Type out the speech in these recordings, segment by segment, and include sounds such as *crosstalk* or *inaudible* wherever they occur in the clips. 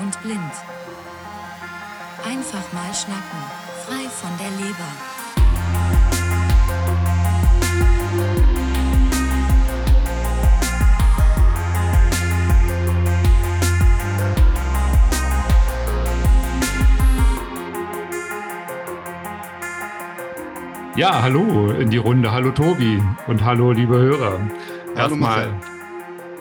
und blind. Einfach mal schnacken, frei von der Leber. Ja, hallo in die Runde. Hallo Tobi und hallo liebe Hörer. Hallo Erstmal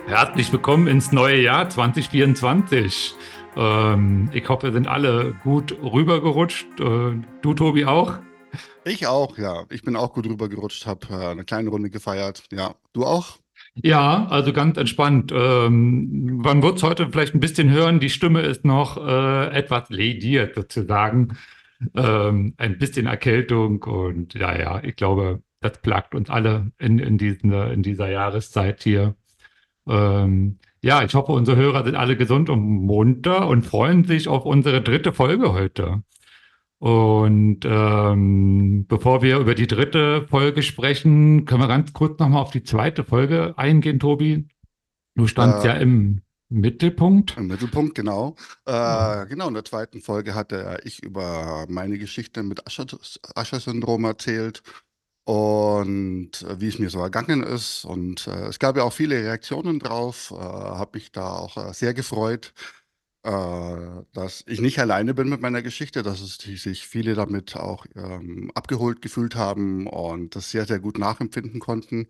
herzlich willkommen ins neue Jahr 2024. Ähm, ich hoffe, wir sind alle gut rübergerutscht. Äh, du, Tobi, auch? Ich auch, ja. Ich bin auch gut rübergerutscht, habe äh, eine kleine Runde gefeiert. Ja, du auch? Ja, also ganz entspannt. Ähm, man wird es heute vielleicht ein bisschen hören. Die Stimme ist noch äh, etwas lediert sozusagen. Ähm, ein bisschen Erkältung und ja, ja, ich glaube, das plagt uns alle in, in, diesen, in dieser Jahreszeit hier. Ähm, ja, ich hoffe, unsere Hörer sind alle gesund und munter und freuen sich auf unsere dritte Folge heute. Und ähm, bevor wir über die dritte Folge sprechen, können wir ganz kurz nochmal auf die zweite Folge eingehen, Tobi. Du standst Äh, ja im Mittelpunkt. Im Mittelpunkt, genau. Äh, genau, in der zweiten Folge hatte ich über meine Geschichte mit Usher-Syndrom erzählt und äh, wie es mir so ergangen ist. Und äh, es gab ja auch viele Reaktionen drauf. Äh, habe mich da auch äh, sehr gefreut, äh, dass ich nicht alleine bin mit meiner Geschichte, dass es sich viele damit auch ähm, abgeholt gefühlt haben und das sehr, sehr gut nachempfinden konnten.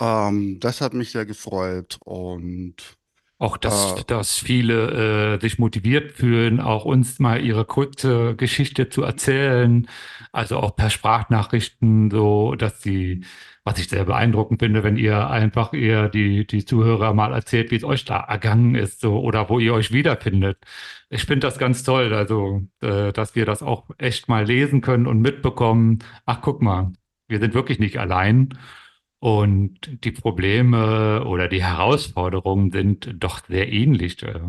Ähm, das hat mich sehr gefreut und Auch, dass, äh, dass viele äh, sich motiviert fühlen, auch uns mal ihre kurze Geschichte zu erzählen. Also auch per Sprachnachrichten, so dass sie, was ich sehr beeindruckend finde, wenn ihr einfach ihr die, die Zuhörer mal erzählt, wie es euch da ergangen ist, so oder wo ihr euch wiederfindet. Ich finde das ganz toll, also äh, dass wir das auch echt mal lesen können und mitbekommen. Ach, guck mal, wir sind wirklich nicht allein. Und die Probleme oder die Herausforderungen sind doch sehr ähnlich. äh.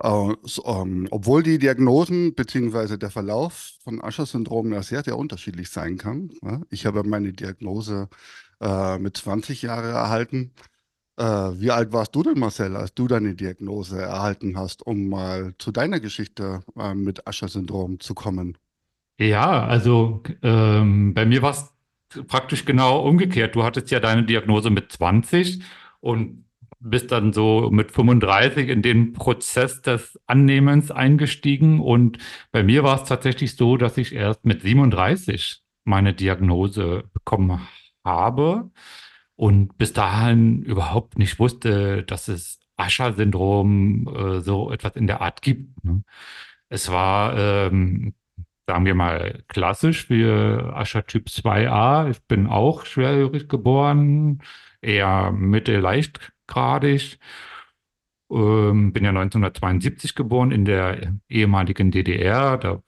Äh, so, ähm, obwohl die Diagnosen beziehungsweise der Verlauf von Usher-Syndrom ja sehr, sehr unterschiedlich sein kann. Ja? Ich habe meine Diagnose äh, mit 20 Jahren erhalten. Äh, wie alt warst du denn, Marcel, als du deine Diagnose erhalten hast, um mal zu deiner Geschichte äh, mit Usher-Syndrom zu kommen? Ja, also ähm, bei mir war es praktisch genau umgekehrt. Du hattest ja deine Diagnose mit 20 und bist dann so mit 35 in den Prozess des Annehmens eingestiegen. Und bei mir war es tatsächlich so, dass ich erst mit 37 meine Diagnose bekommen habe und bis dahin überhaupt nicht wusste, dass es Usher-Syndrom äh, so etwas in der Art gibt. Ne? Es war ähm, sagen wir mal, klassisch für Ascher Typ 2a. Ich bin auch schwerhörig geboren, eher mittelleichtgradig. Ähm, bin ja 1972 geboren in der ehemaligen DDR. Da,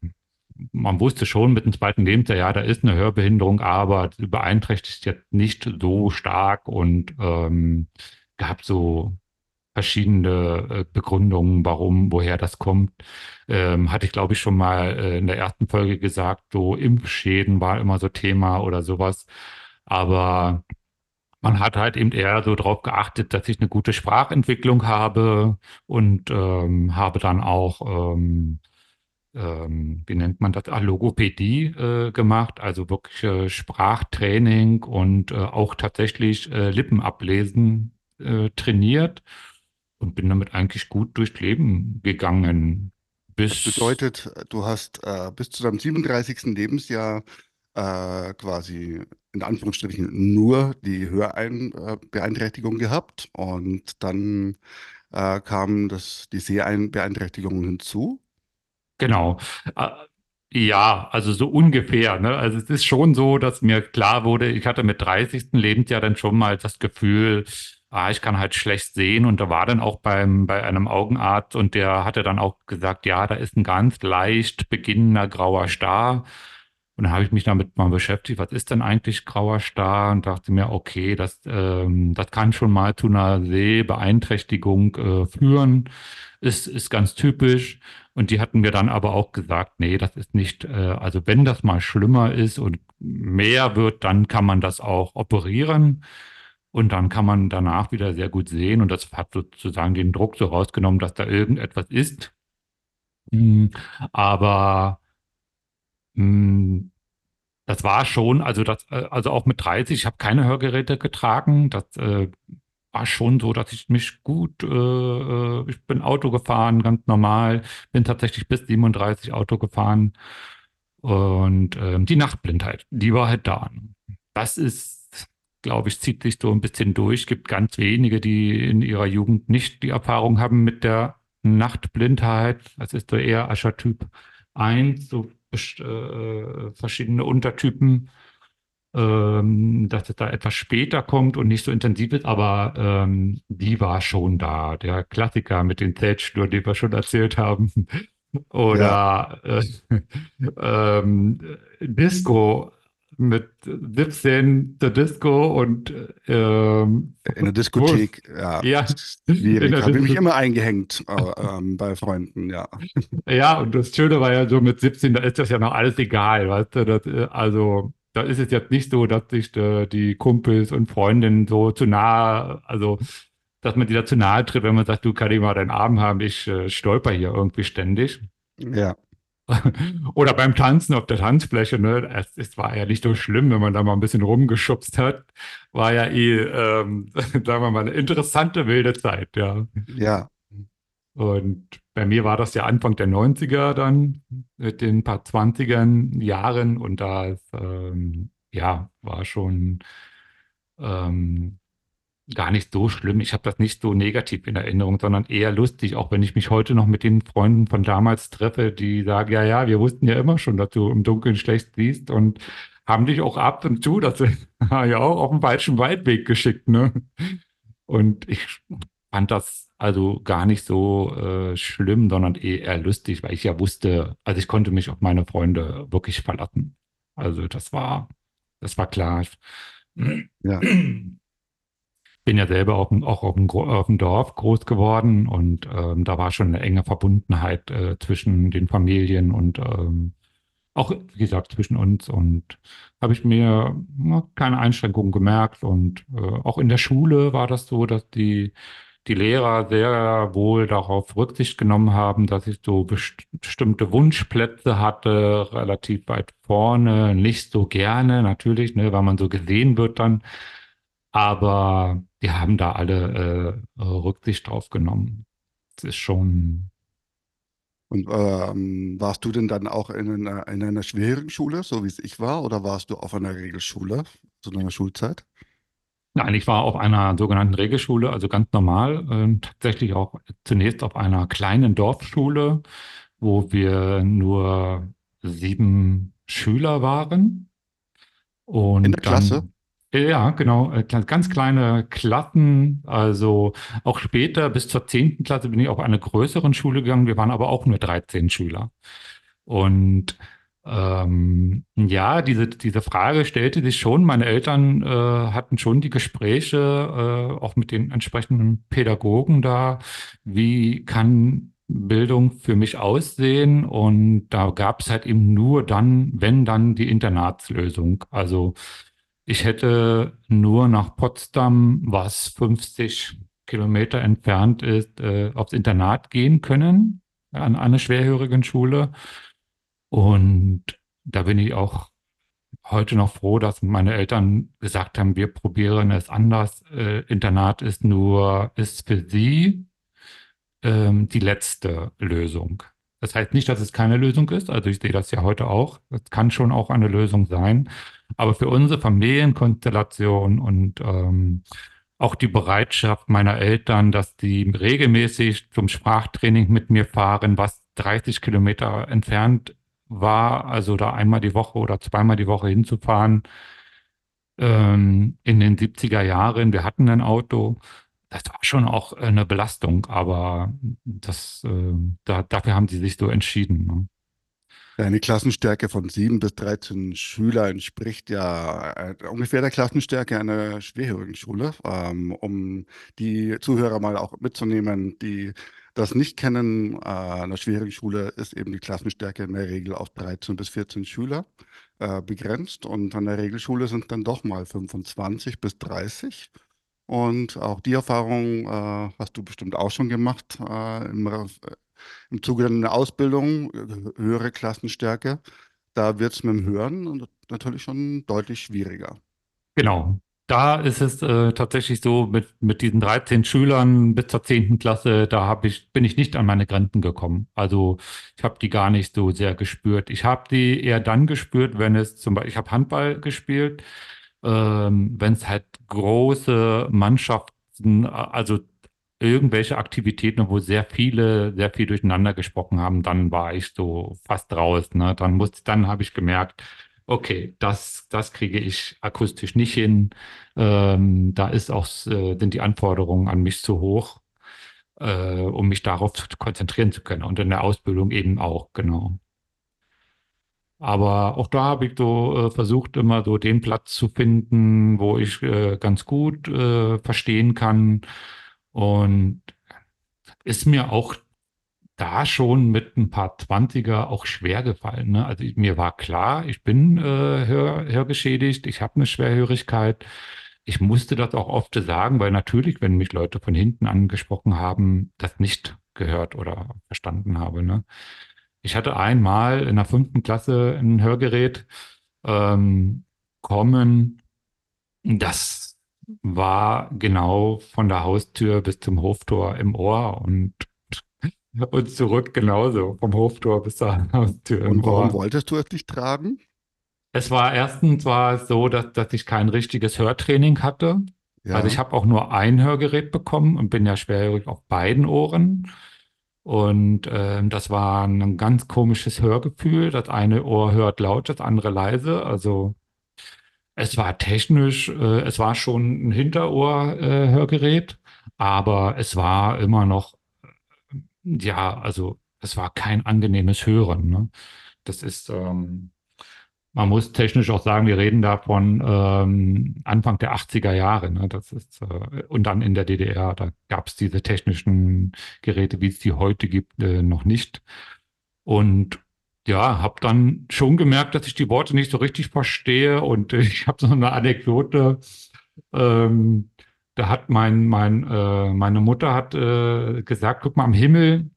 man wusste schon mit dem zweiten Lebensjahr, ja, da ist eine Hörbehinderung, aber beeinträchtigt jetzt nicht so stark und ähm, gab so verschiedene äh, Begründungen, warum, woher das kommt. Ähm, hatte ich, glaube ich, schon mal äh, in der ersten Folge gesagt, so Impfschäden war immer so Thema oder sowas. Aber man hat halt eben eher so darauf geachtet, dass ich eine gute Sprachentwicklung habe und ähm, habe dann auch, ähm, ähm, wie nennt man das, Ah, Logopädie äh, gemacht, also wirklich äh, Sprachtraining und äh, auch tatsächlich äh, Lippenablesen äh, trainiert und bin damit eigentlich gut durchs Leben gegangen. Das Bis, bedeutet, du hast äh, bis zu deinem 37. Lebensjahr äh, quasi in Anführungsstrichen nur die Hörbeeinträchtigung gehabt und dann äh, kam das, die Sehbeeinträchtigung hinzu. genau. Äh, ja, also so ungefähr, ne? Also es ist schon so, dass mir klar wurde, ich hatte mit 30. Lebensjahr dann schon mal das Gefühl, ah, ich kann halt schlecht sehen. Und da war dann auch beim, bei einem Augenarzt und der hatte dann auch gesagt, ja, da ist ein ganz leicht beginnender grauer Star. Und dann habe ich mich damit mal beschäftigt, was ist denn eigentlich grauer Star? Und dachte mir, okay, das, ähm, das kann schon mal zu einer Sehbeeinträchtigung äh, führen. Ist, ist ganz typisch. Und die hatten mir dann aber auch gesagt, nee, das ist nicht, äh, also wenn das mal schlimmer ist und mehr wird, dann kann man das auch operieren. Und dann kann man danach wieder sehr gut sehen und das hat sozusagen den Druck so rausgenommen, dass da irgendetwas ist. Hm, aber hm, das war schon, also das, äh, also auch mit 30, ich habe keine Hörgeräte getragen. Das äh, war schon so, dass ich mich gut, äh, äh, ich bin Auto gefahren, ganz normal, bin tatsächlich bis 37 Auto gefahren. Und ähm, die Nachtblindheit, die war halt da. Das ist, glaube ich, zieht sich so ein bisschen durch. Gibt ganz wenige, die in ihrer Jugend nicht die Erfahrung haben mit der Nachtblindheit. Das ist so eher Aschertyp 1, so äh, verschiedene Untertypen, ähm, dass es da etwas später kommt und nicht so intensiv ist, aber ähm, die war schon da. Der Klassiker mit den Zeltschnur, den wir schon erzählt haben. *laughs* Oder ja. äh, *laughs* ähm, Disco mit 17 der Disco und ähm, in der Diskothek, ja. ja schwierig. Habe ich mich immer eingehängt äh, ähm, bei Freunden, ja. Ja, und das Schöne war ja so mit 17, da ist das ja noch alles egal, weißt du, das, äh, also da ist es jetzt nicht so, dass sich äh, die Kumpels und Freundinnen so zu nahe, also dass man die da zu nahe tritt, wenn man sagt, du kann ich mal deinen Arm haben, ich äh, stolper hier irgendwie ständig. Ja. *laughs* Oder beim Tanzen auf der Tanzfläche, ne? Es, es, war ja nicht so schlimm, wenn man da mal ein bisschen rumgeschubst hat. War ja eh, ähm, *laughs* sagen wir mal, eine interessante wilde Zeit, ja. Ja. Und bei mir war das ja Anfang der 90er dann, mit den paar 20ern Jahren und da ähm, ja, war schon ähm, gar nicht so schlimm. Ich habe das nicht so negativ in Erinnerung, sondern eher lustig, auch wenn ich mich heute noch mit den Freunden von damals treffe, die sagen, ja, ja, wir wussten ja immer schon, dass du im Dunkeln schlecht siehst und haben dich auch ab und zu, das *laughs* ja auch auf den falschen Waldweg geschickt, ne? Und ich fand das also gar nicht so äh, schlimm, sondern eher lustig, weil ich ja wusste, also ich konnte mich auf meine Freunde wirklich verlassen. Also das war, das war klar. Ja. *clears throat* bin ja selber auch, auch auf, dem, auf dem Dorf groß geworden und ähm, da war schon eine enge Verbundenheit äh, zwischen den Familien und ähm, auch, wie gesagt, zwischen uns und habe ich mir na, keine Einschränkungen gemerkt und äh, auch in der Schule war das so, dass die, die Lehrer sehr wohl darauf Rücksicht genommen haben, dass ich so best bestimmte Wunschplätze hatte, relativ weit vorne, nicht so gerne natürlich, ne, weil man so gesehen wird dann. Aber die haben da alle äh, Rücksicht drauf genommen. Das ist schon. Und ähm, warst du denn dann auch in einer, in einer schweren Schule, so wie es ich war, oder warst du auf einer Regelschule zu deiner Schulzeit? Nein, ich war auf einer sogenannten Regelschule, also ganz normal, äh, tatsächlich auch zunächst auf einer kleinen Dorfschule, wo wir nur sieben Schüler waren. Und in der Klasse? Dann, ja, genau. Äh, ganz kleine Klassen. Also auch später bis zur zehnten Klasse bin ich auf eine größeren Schule gegangen. Wir waren aber auch nur 13 Schüler. Und ähm, ja, diese, diese Frage stellte sich schon. Meine Eltern äh, hatten schon die Gespräche, äh, auch mit den entsprechenden Pädagogen da. Wie kann Bildung für mich aussehen? Und da gab es halt eben nur dann, wenn dann die Internatslösung. Also ich hätte nur nach Potsdam, was 50 Kilometer entfernt ist, äh, aufs Internat gehen können, an eine schwerhörigen Schule. Und da bin ich auch heute noch froh, dass meine Eltern gesagt haben, wir probieren es anders. Äh, Internat ist nur, ist für sie ähm, die letzte Lösung. Das heißt nicht, dass es keine Lösung ist. Also ich sehe das ja heute auch. Es kann schon auch eine Lösung sein. Aber für unsere Familienkonstellation und ähm, auch die Bereitschaft meiner Eltern, dass die regelmäßig zum Sprachtraining mit mir fahren, was 30 Kilometer entfernt war, also da einmal die Woche oder zweimal die Woche hinzufahren, ähm, in den 70er Jahren, wir hatten ein Auto, das war schon auch eine Belastung, aber das, äh, da, dafür haben sie sich so entschieden. Ne? Eine Klassenstärke von sieben bis 13 Schüler entspricht ja äh, ungefähr der Klassenstärke einer schwerhörigen Schule. Ähm, um die Zuhörer mal auch mitzunehmen, die das nicht kennen, äh, eine schwerhörigen Schule ist eben die Klassenstärke in der Regel auf 13 bis 14 Schüler äh, begrenzt und an der Regelschule sind dann doch mal 25 bis 30. Und auch die Erfahrung äh, hast du bestimmt auch schon gemacht äh, im, im Zuge deiner Ausbildung, äh, höhere Klassenstärke. Da wird es mit dem Hören natürlich schon deutlich schwieriger. Genau. Da ist es äh, tatsächlich so, mit, mit diesen 13 Schülern bis zur 10. Klasse, da ich, bin ich nicht an meine Grenzen gekommen. Also ich habe die gar nicht so sehr gespürt. Ich habe die eher dann gespürt, wenn es zum Beispiel, ich habe Handball gespielt, ähm, wenn es halt große Mannschaften, also irgendwelche Aktivitäten, wo sehr viele, sehr viel durcheinander gesprochen haben, dann war ich so fast raus. Ne? Dann muss, dann habe ich gemerkt, okay, das, das kriege ich akustisch nicht hin. Ähm, da ist auch, äh, sind die Anforderungen an mich zu hoch, äh, um mich darauf zu konzentrieren zu können. Und in der Ausbildung eben auch, genau. Aber auch da habe ich so äh, versucht, immer so den Platz zu finden, wo ich äh, ganz gut äh, verstehen kann. Und ist mir auch da schon mit ein paar Zwanziger auch schwer gefallen. Ne? Also mir war klar, ich bin äh, hör, hörgeschädigt, ich habe eine Schwerhörigkeit. Ich musste das auch oft sagen, weil natürlich, wenn mich Leute von hinten angesprochen haben, das nicht gehört oder verstanden habe. Ne? Ich hatte einmal in der fünften Klasse ein Hörgerät ähm, kommen. Das war genau von der Haustür bis zum Hoftor im Ohr und *laughs* und zurück genauso, vom Hoftor bis zur *laughs* Haustür. Und warum Ohr. wolltest du es nicht tragen? Es war erstens war es so, dass, dass ich kein richtiges Hörtraining hatte. Ja. Also ich habe auch nur ein Hörgerät bekommen und bin ja schwerhörig auf beiden Ohren. Und äh, das war ein ganz komisches Hörgefühl. Das eine Ohr hört laut, das andere leise. Also es war technisch, äh, es war schon ein Hinterohr-Hörgerät, äh, aber es war immer noch ja, also es war kein angenehmes Hören. Ne? Das ist, ähm, man muss technisch auch sagen, wir reden da von ähm, Anfang der 80er Jahre. Ne? Das ist, äh, und dann in der DDR, da gab es diese technischen Geräte, wie es die heute gibt, äh, noch nicht. Und ja, habe dann schon gemerkt, dass ich die Worte nicht so richtig verstehe. Und *laughs* ich habe so eine Anekdote. Ähm, da hat mein, mein, äh, meine Mutter hat äh, gesagt, guck mal am Himmel,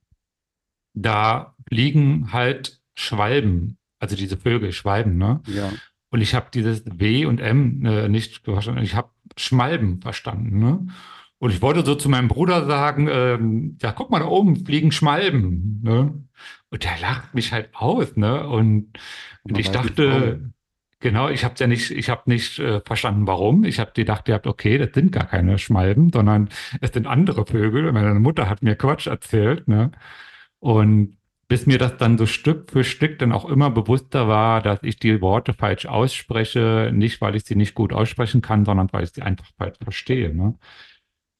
da liegen halt Schwalben, also diese Vögel, Schwalben, ne? Ja. Und ich habe dieses W und M äh, nicht verstanden. Ich habe Schmalben verstanden, ne? Und ich wollte so zu meinem Bruder sagen, ähm, ja, guck mal, da oben fliegen Schmalben, ne? Und der lacht mich halt aus, ne? Und, und ich dachte, Genau, ich habe ja nicht, ich habe nicht äh, verstanden, warum. Ich habe gedacht, ihr habt, okay, das sind gar keine Schmalben, sondern es sind andere Vögel. Meine Mutter hat mir Quatsch erzählt, ne? Und bis mir das dann so Stück für Stück dann auch immer bewusster war, dass ich die Worte falsch ausspreche, nicht weil ich sie nicht gut aussprechen kann, sondern weil ich sie einfach falsch verstehe. Ne?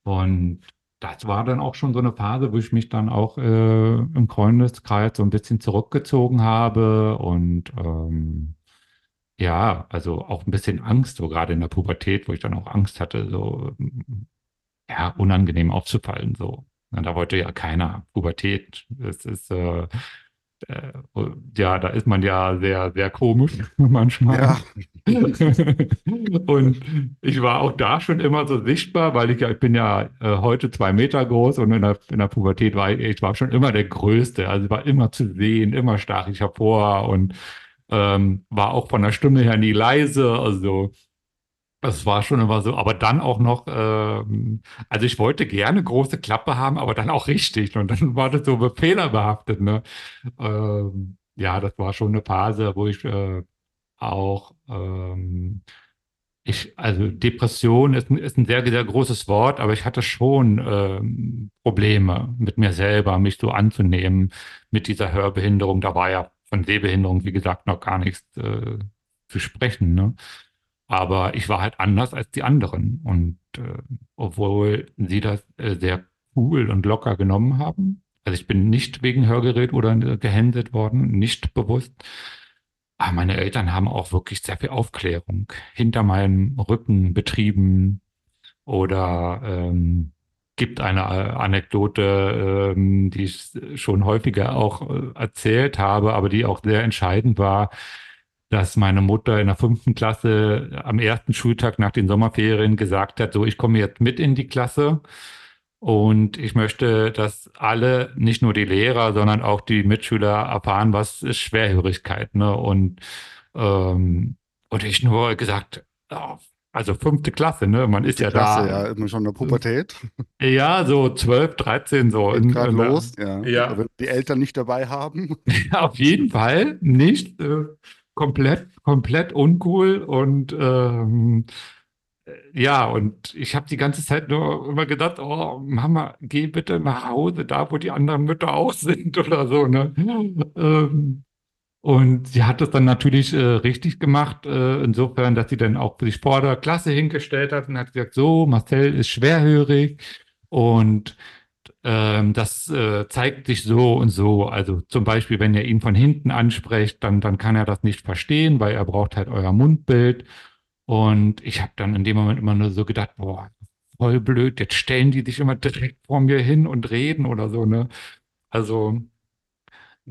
Und das war dann auch schon so eine Phase, wo ich mich dann auch äh, im Freundeskreis so ein bisschen zurückgezogen habe und ähm, ja, also auch ein bisschen Angst, so gerade in der Pubertät, wo ich dann auch Angst hatte, so ja, unangenehm aufzufallen. So. Und da wollte ja keiner Pubertät. Es ist äh, äh, ja, da ist man ja sehr, sehr komisch *laughs* manchmal. Ja. *laughs* und ich war auch da schon immer so sichtbar, weil ich ja, ich bin ja äh, heute zwei Meter groß und in der, in der Pubertät war ich, ich war schon immer der Größte. Also war immer zu sehen, immer stach ich hervor und ähm, war auch von der Stimme her nie leise, also es war schon immer so, aber dann auch noch, ähm, also ich wollte gerne große Klappe haben, aber dann auch richtig und dann war das so fehlerbehaftet, ne? Ähm, ja, das war schon eine Phase, wo ich äh, auch, ähm, ich, also Depression ist, ist ein sehr, sehr großes Wort, aber ich hatte schon ähm, Probleme mit mir selber, mich so anzunehmen mit dieser Hörbehinderung. Da war ja von Sehbehinderung, wie gesagt, noch gar nichts äh, zu sprechen. Ne? Aber ich war halt anders als die anderen. Und äh, obwohl sie das äh, sehr cool und locker genommen haben, also ich bin nicht wegen Hörgerät oder äh, gehänselt worden, nicht bewusst. Aber meine Eltern haben auch wirklich sehr viel Aufklärung hinter meinem Rücken betrieben oder ähm, gibt eine äh, Anekdote, ähm, die ich schon häufiger auch äh, erzählt habe, aber die auch sehr entscheidend war. Dass meine Mutter in der fünften Klasse am ersten Schultag nach den Sommerferien gesagt hat, so, ich komme jetzt mit in die Klasse und ich möchte, dass alle, nicht nur die Lehrer, sondern auch die Mitschüler erfahren, was ist Schwerhörigkeit. Ne? Und, ähm, und ich nur gesagt, oh, also fünfte Klasse, ne? Man ist ja Klasse, da. ja, immer schon in der Pubertät. Ja, so 12, 13, so. Geht in- gerade los, ja. Ja. Die Eltern nicht dabei haben. *laughs* Auf jeden Fall nicht. Komplett, komplett uncool. Und ähm, äh, ja, und ich habe die ganze Zeit nur immer gedacht, oh, Mama, geh bitte nach Hause, da wo die anderen Mütter auch *laughs* sind oder so. Ne? Ähm, und sie hat es dann natürlich äh, richtig gemacht, äh, insofern, dass sie dann auch sich vor der Klasse hingestellt hat und hat gesagt, so, Marcel ist schwerhörig und ähm, das äh, zeigt sich so und so. Also zum Beispiel, wenn ihr ihn von hinten ansprecht, dann, dann kann er das nicht verstehen, weil er braucht halt euer Mundbild. Und ich habe dann in dem Moment immer nur so gedacht, boah, voll blöd, jetzt stellen die sich immer direkt vor mir hin und reden oder so, ne? Also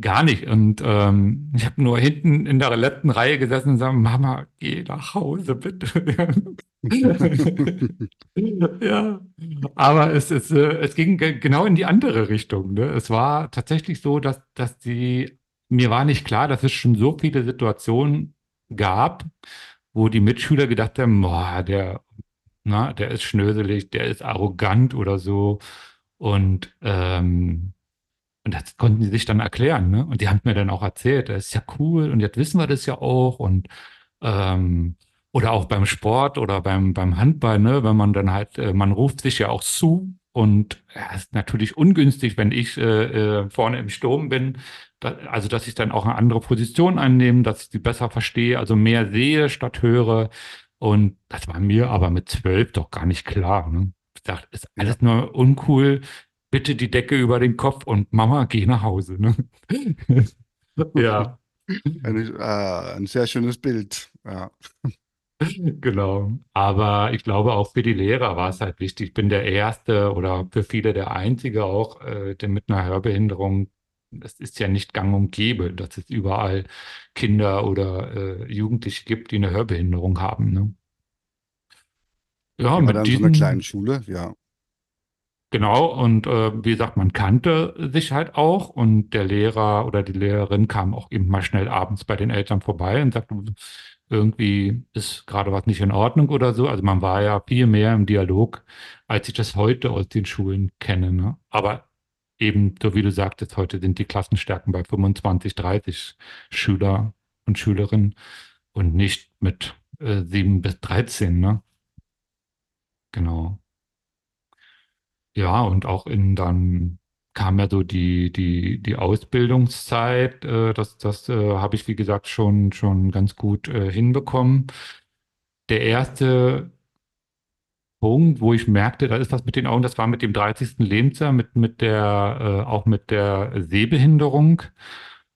gar nicht. Und ähm, ich habe nur hinten in der letzten Reihe gesessen und gesagt, Mama, geh nach Hause, bitte. *laughs* Ja, aber es, es, äh, es ging ge- genau in die andere Richtung. Ne? Es war tatsächlich so, dass, dass die, mir war nicht klar, dass es schon so viele Situationen gab, wo die Mitschüler gedacht haben, boah, der, na, der ist schnöselig, der ist arrogant oder so. Und, ähm, und das konnten die sich dann erklären. Ne? Und die haben mir dann auch erzählt, das ist ja cool und jetzt wissen wir das ja auch. Und ähm, oder auch beim Sport oder beim, beim Handball, ne, wenn man dann halt, äh, man ruft sich ja auch zu und ja, ist natürlich ungünstig, wenn ich äh, äh, vorne im Sturm bin, da, also dass ich dann auch eine andere Position einnehme, dass ich die besser verstehe, also mehr sehe statt höre. Und das war mir aber mit zwölf doch gar nicht klar. Ne? Ich dachte, ist alles nur uncool, bitte die Decke über den Kopf und Mama, geh nach Hause. Ne? *laughs* ja. Ein, äh, ein sehr schönes Bild. Ja. *laughs* Genau. Aber ich glaube, auch für die Lehrer war es halt wichtig. Ich bin der Erste oder für viele der Einzige auch, äh, der mit einer Hörbehinderung. Es ist ja nicht gang und gäbe, dass es überall Kinder oder äh, Jugendliche gibt, die eine Hörbehinderung haben. Ne? Ja, Ja, mit dann so einer diesen, kleinen Schule, ja. Genau, und äh, wie gesagt, man kannte sich halt auch und der Lehrer oder die Lehrerin kam auch eben mal schnell abends bei den Eltern vorbei und sagte, irgendwie ist gerade was nicht in Ordnung oder so. Also man war ja viel mehr im Dialog, als ich das heute aus den Schulen kenne. Ne? Aber eben, so wie du sagtest, heute sind die Klassenstärken bei 25, 30 Schüler und Schülerinnen und nicht mit äh, 7 bis 13. Ne? Genau. Ja, und auch in dann kam ja so die, die, die Ausbildungszeit. Äh, das das äh, habe ich, wie gesagt, schon, schon ganz gut äh, hinbekommen. Der erste Punkt, wo ich merkte, da ist was mit den Augen, das war mit dem 30. Lebensjahr, mit, mit der, äh, auch mit der Sehbehinderung.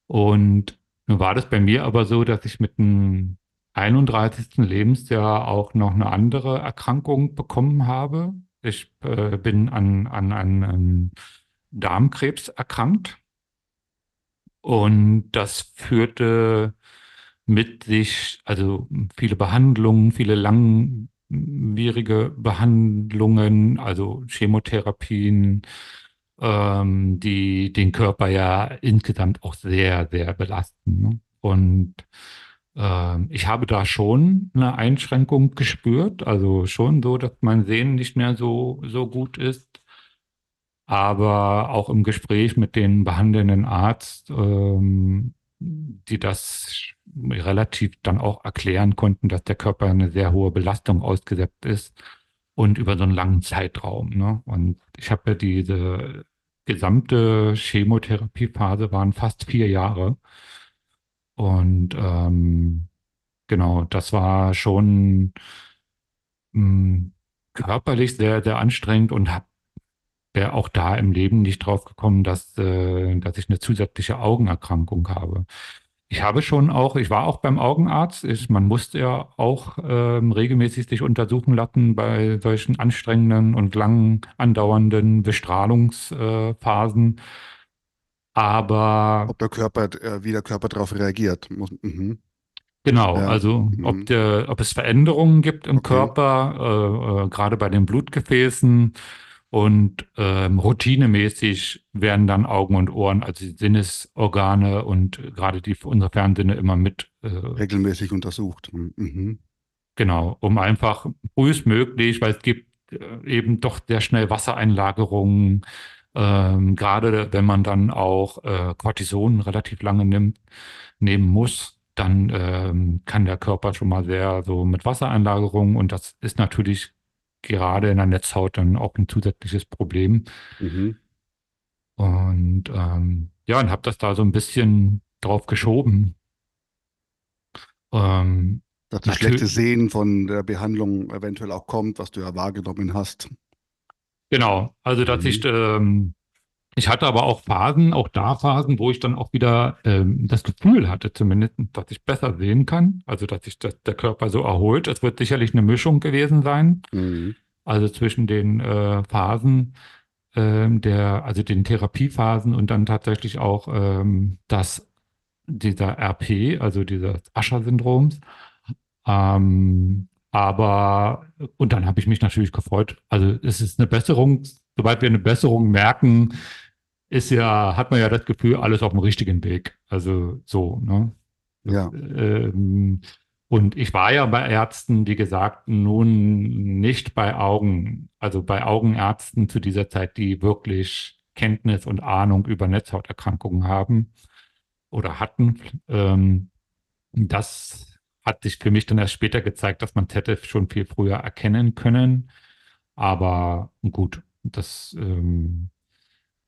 Und nun war das bei mir aber so, dass ich mit dem 31. Lebensjahr auch noch eine andere Erkrankung bekommen habe. Ich äh, bin an, an, an, an Darmkrebs erkrankt und das führte mit sich, also viele Behandlungen, viele langwierige Behandlungen, also Chemotherapien, ähm, die den Körper ja insgesamt auch sehr, sehr belasten. Ne? Und ähm, ich habe da schon eine Einschränkung gespürt, also schon so, dass mein Sehen nicht mehr so, so gut ist. Aber auch im Gespräch mit den behandelnden Arzt, ähm, die das relativ dann auch erklären konnten, dass der Körper eine sehr hohe Belastung ausgesetzt ist und über so einen langen Zeitraum. Ne? Und ich habe ja diese gesamte Chemotherapiephase waren fast vier Jahre. Und ähm, genau, das war schon mh, körperlich sehr, sehr anstrengend und habe wäre auch da im Leben nicht drauf gekommen, dass, äh, dass ich eine zusätzliche Augenerkrankung habe. Ich habe schon auch, ich war auch beim Augenarzt. Ich, man musste ja auch ähm, regelmäßig sich untersuchen lassen bei solchen anstrengenden und lang andauernden Bestrahlungsphasen. Aber Ob der Körper, äh, wie der Körper darauf reagiert. Mhm. Genau, Ja. also Mhm. ob, der, ob es Veränderungen gibt im Okay. Körper, äh, äh, gerade bei den Blutgefäßen und ähm, routinemäßig werden dann Augen und Ohren, also die Sinnesorgane und gerade die unsere Fernsinne immer mit, äh, Regelmäßig untersucht. Mhm. genau, um einfach frühestmöglich, weil es gibt äh, eben doch sehr schnell Wassereinlagerungen, ähm, gerade wenn man dann auch äh, Cortison relativ lange nimmt, nehmen muss, dann ähm, kann der Körper schon mal sehr so mit Wassereinlagerungen und das ist natürlich gerade in der Netzhaut dann auch ein zusätzliches Problem. Mhm. Und ähm, ja, und habe das da so ein bisschen drauf geschoben. Ähm, Dass das schlechte Sehen von der Behandlung eventuell auch kommt, was du ja wahrgenommen hast. Genau, also dass Mhm. ich, ähm, ich hatte aber auch Phasen, auch da Phasen, wo ich dann auch wieder ähm, das Gefühl hatte, zumindest, dass ich besser sehen kann, also dass sich das, der Körper so erholt. Es wird sicherlich eine Mischung gewesen sein, Mhm. also zwischen den äh, Phasen ähm, der, also den Therapiephasen und dann tatsächlich auch ähm, das, dieser RP, also dieses Usher-Syndroms. Ähm, aber, und dann habe ich mich natürlich gefreut. Also es ist eine Besserung, sobald wir eine Besserung merken, ist ja, hat man ja das Gefühl, alles auf dem richtigen Weg. Also so, ne? Ja. Ähm, und ich war ja bei Ärzten, wie gesagt, nun nicht bei Augen, also bei Augenärzten zu dieser Zeit, die wirklich Kenntnis und Ahnung über Netzhauterkrankungen haben oder hatten. Ähm, das hat sich für mich dann erst später gezeigt, dass man es hätte schon viel früher erkennen können. Aber gut, das, ähm,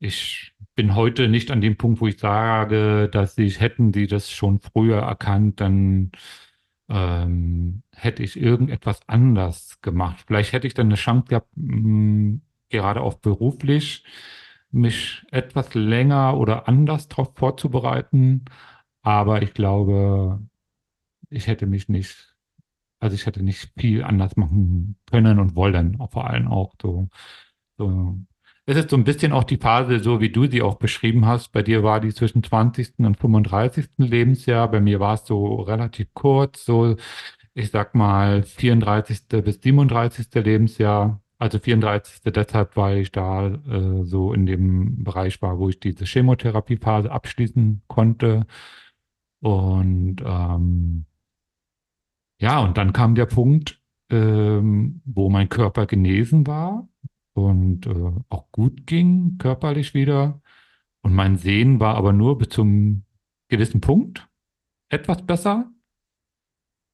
ich bin heute nicht an dem Punkt, wo ich sage, dass ich, hätten die das schon früher erkannt, dann ähm, hätte ich irgendetwas anders gemacht. Vielleicht hätte ich dann eine Chance gehabt, mh, gerade auch beruflich, mich etwas länger oder anders darauf vorzubereiten. Aber ich glaube, ich hätte mich nicht, also ich hätte nicht viel anders machen können und wollen, vor allem auch so. so. Es ist so ein bisschen auch die Phase, so wie du sie auch beschrieben hast. Bei dir war die zwischen 20. und 35. Lebensjahr. Bei mir war es so relativ kurz, so ich sag mal 34. bis 37. Lebensjahr. Also 34. deshalb, weil ich da äh, so in dem Bereich war, wo ich diese Chemotherapiephase abschließen konnte. Und ähm, ja, und dann kam der Punkt, ähm, wo mein Körper genesen war und äh, auch gut ging, körperlich wieder. Und mein Sehen war aber nur bis zum gewissen Punkt etwas besser.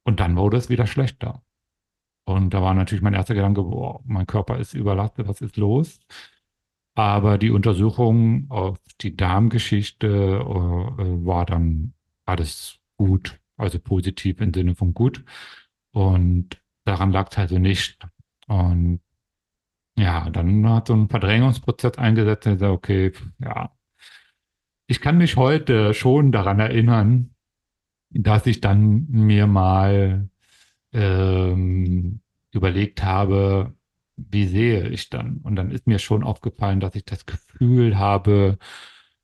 Und dann wurde es wieder schlechter. Und da war natürlich mein erster Gedanke, boah, mein Körper ist überlastet, was ist los? Aber die Untersuchung auf die Darmgeschichte äh, war dann alles gut, also positiv im Sinne von gut. Und daran lag es also nicht. Und ja, dann hat so ein Verdrängungsprozess eingesetzt, der sagt, okay, ja, ich kann mich heute schon daran erinnern, dass ich dann mir mal ähm, überlegt habe, wie sehe ich dann? Und dann ist mir schon aufgefallen, dass ich das Gefühl habe,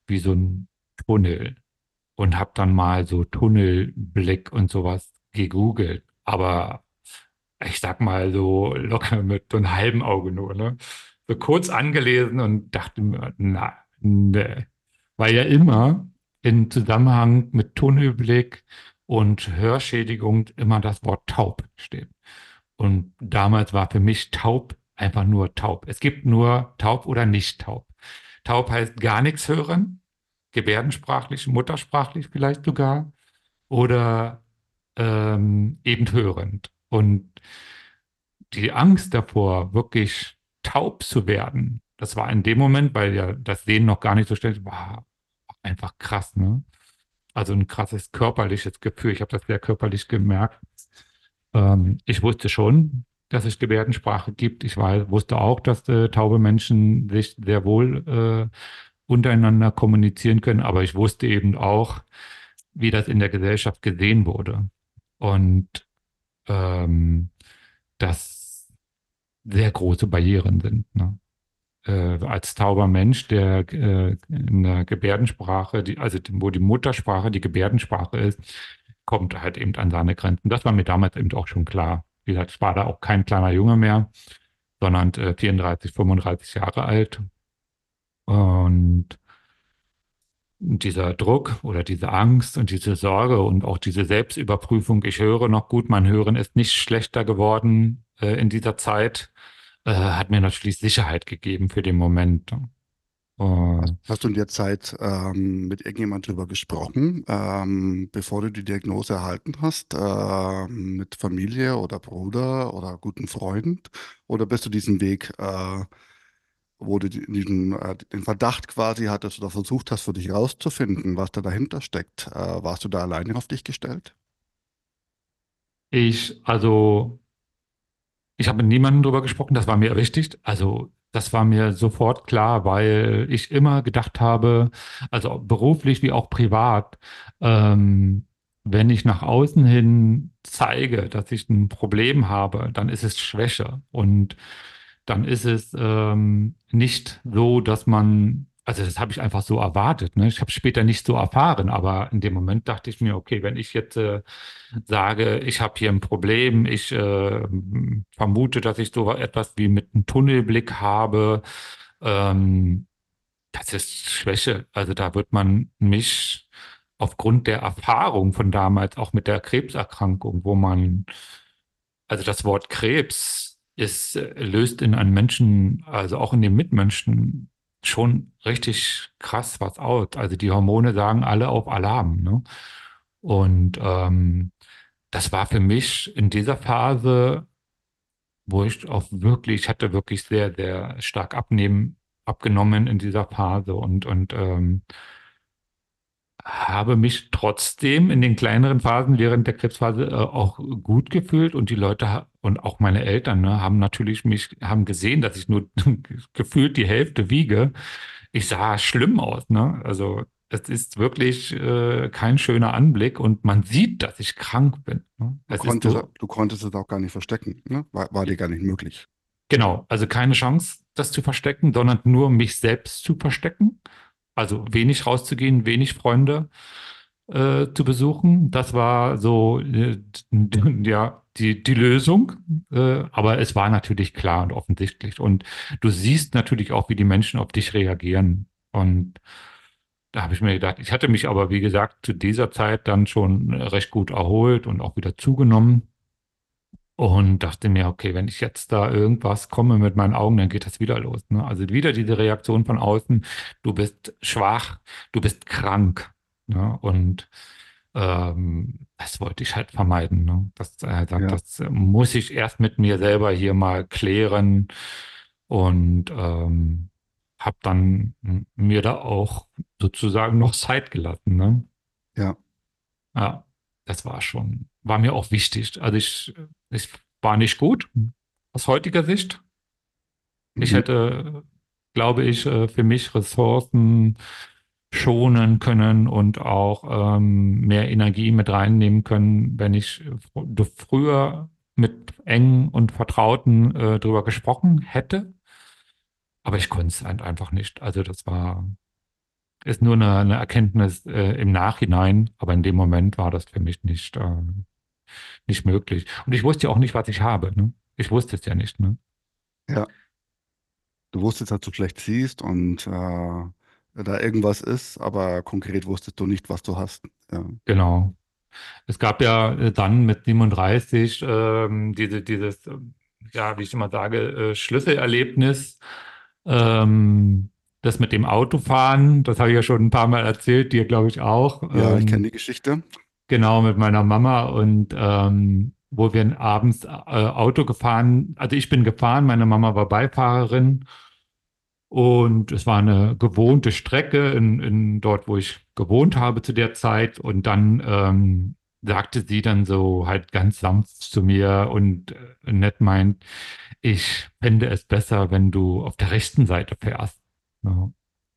wie so ein Tunnel. Und habe dann mal so Tunnelblick und sowas gegoogelt. Aber ich sag mal so locker mit so einem halben Auge nur, ne? So kurz angelesen und dachte mir, na, ne. Weil ja immer im Zusammenhang mit Tunnelblick und Hörschädigung immer das Wort taub steht. Und damals war für mich taub einfach nur taub. Es gibt nur taub oder nicht taub. Taub heißt gar nichts hören, gebärdensprachlich, muttersprachlich vielleicht sogar, oder ähm, eben hörend. Und die Angst davor, wirklich taub zu werden, das war in dem Moment, weil ja das Sehen noch gar nicht so schnell war, einfach krass, ne? Also ein krasses körperliches Gefühl. Ich habe das sehr körperlich gemerkt. Ähm, ich wusste schon, dass es Gebärdensprache gibt. Ich weiß, wusste auch, dass äh, taube Menschen sich sehr wohl äh, untereinander kommunizieren können, aber ich wusste eben auch, wie das in der Gesellschaft gesehen wurde. Und ähm, dass sehr große Barrieren sind. Ne? Äh, als tauber Mensch, der äh, in der Gebärdensprache, die, also wo die Muttersprache die Gebärdensprache ist, kommt halt eben an seine Grenzen. Das war mir damals eben auch schon klar. Wie gesagt, ich war da auch kein kleiner Junge mehr, sondern äh, 34, 35 Jahre alt. Und dieser Druck oder diese Angst und diese Sorge und auch diese Selbstüberprüfung, ich höre noch gut, mein Hören ist nicht schlechter geworden äh, in dieser Zeit, äh, hat mir natürlich Sicherheit gegeben für den Moment. Hast, hast du in der Zeit ähm, mit irgendjemand drüber gesprochen, ähm, bevor du die Diagnose erhalten hast, äh, mit Familie oder Bruder oder guten Freund? Oder bist du diesen Weg äh, wo du diesen, äh, den Verdacht quasi hattest oder versucht hast, für dich rauszufinden, was da dahinter steckt. Äh, warst du da alleine auf dich gestellt? Ich, also, ich habe mit niemandem drüber gesprochen, das war mir wichtig. Also, das war mir sofort klar, weil ich immer gedacht habe, also beruflich wie auch privat, ähm, wenn ich nach außen hin zeige, dass ich ein Problem habe, dann ist es Schwäche. Und dann ist es ähm, nicht so, dass man, also das habe ich einfach so erwartet. Ne? Ich habe später nicht so erfahren, aber in dem Moment dachte ich mir, okay, wenn ich jetzt äh, sage, ich habe hier ein Problem, ich äh, vermute, dass ich so etwas wie mit einem Tunnelblick habe, ähm, das ist Schwäche. Also da wird man mich aufgrund der Erfahrung von damals, auch mit der Krebserkrankung, wo man, also das Wort Krebs es äh, löst in einem Menschen, also auch in den Mitmenschen, schon richtig krass was aus. Also die Hormone sagen alle auf Alarm. Ne? Und ähm, das war für mich in dieser Phase, wo ich auch wirklich, ich hatte wirklich sehr, sehr stark abnehmen, abgenommen in dieser Phase und, und ähm, habe mich trotzdem in den kleineren Phasen während der Krebsphase äh, auch gut gefühlt und die Leute und auch meine Eltern ne, haben natürlich mich, haben gesehen, dass ich nur *laughs* gefühlt die Hälfte wiege. Ich sah schlimm aus, ne? Also es ist wirklich äh, kein schöner Anblick und man sieht, dass ich krank bin. Ne? Du, konntest, so, du, konntest, es auch gar nicht verstecken, ne? war, war dir gar nicht möglich. Genau, also keine Chance, das zu verstecken, sondern nur mich selbst zu verstecken. Also wenig rauszugehen, wenig Freunde äh, zu besuchen. Das war so äh, *laughs* ja die, die Lösung. Äh, aber es war natürlich klar und offensichtlich. Und du siehst natürlich auch, wie die Menschen auf dich reagieren. Und da habe ich mir gedacht, ich hatte mich aber, wie gesagt, zu dieser Zeit dann schon recht gut erholt und auch wieder zugenommen und dachte mir, okay, wenn ich jetzt da irgendwas komme mit meinen Augen, dann geht das wieder los. Ne? Also wieder diese Reaktion von außen, du bist schwach, du bist krank. Ne? Und ähm, das wollte ich halt vermeiden. Ne? Das, äh, ja. das muss ich erst mit mir selber hier mal klären und ähm, habe dann mir da auch sozusagen noch Zeit gelassen. Ne? Ja. Ja, das war schon, war mir auch wichtig. Also ich es war nicht gut aus heutiger Sicht. Ich mhm. hätte, glaube ich, äh, für mich Ressourcen schonen können und auch ähm, mehr Energie mit reinnehmen können, wenn ich früher mit engen und Vertrauten äh, drüber gesprochen hätte. Aber ich konnte es halt einfach nicht. Also das war, ist nur eine, eine Erkenntnis äh, im Nachhinein, aber in dem Moment war das für mich nicht, äh, nicht möglich. Und ich wusste ja auch nicht, was ich habe. Ne? Ich wusste es ja nicht. Ne? Ja. Du wusstest, dass du schlecht siehst und äh, da irgendwas ist, aber konkret wusstest du nicht, was du hast. Ja. Genau. Es gab ja äh, dann mit 37 ähm, diese, dieses, ja, wie ich immer sage, äh, Schlüsselerlebnis. Ähm, das mit dem Autofahren, das habe ich ja schon ein paar Mal erzählt, dir glaube ich auch. Ja, ich kenne ähm, die Geschichte. Genau, mit meiner Mama und ähm, wo wir abends äh, Auto gefahren, also ich bin gefahren, meine Mama war Beifahrerin und es war eine gewohnte Strecke in, in dort, wo ich gewohnt habe zu der Zeit und dann ähm, sagte sie dann so halt ganz sanft zu mir und äh, nett meint, ich fände es besser, wenn du auf der rechten Seite fährst. Ja. Ne?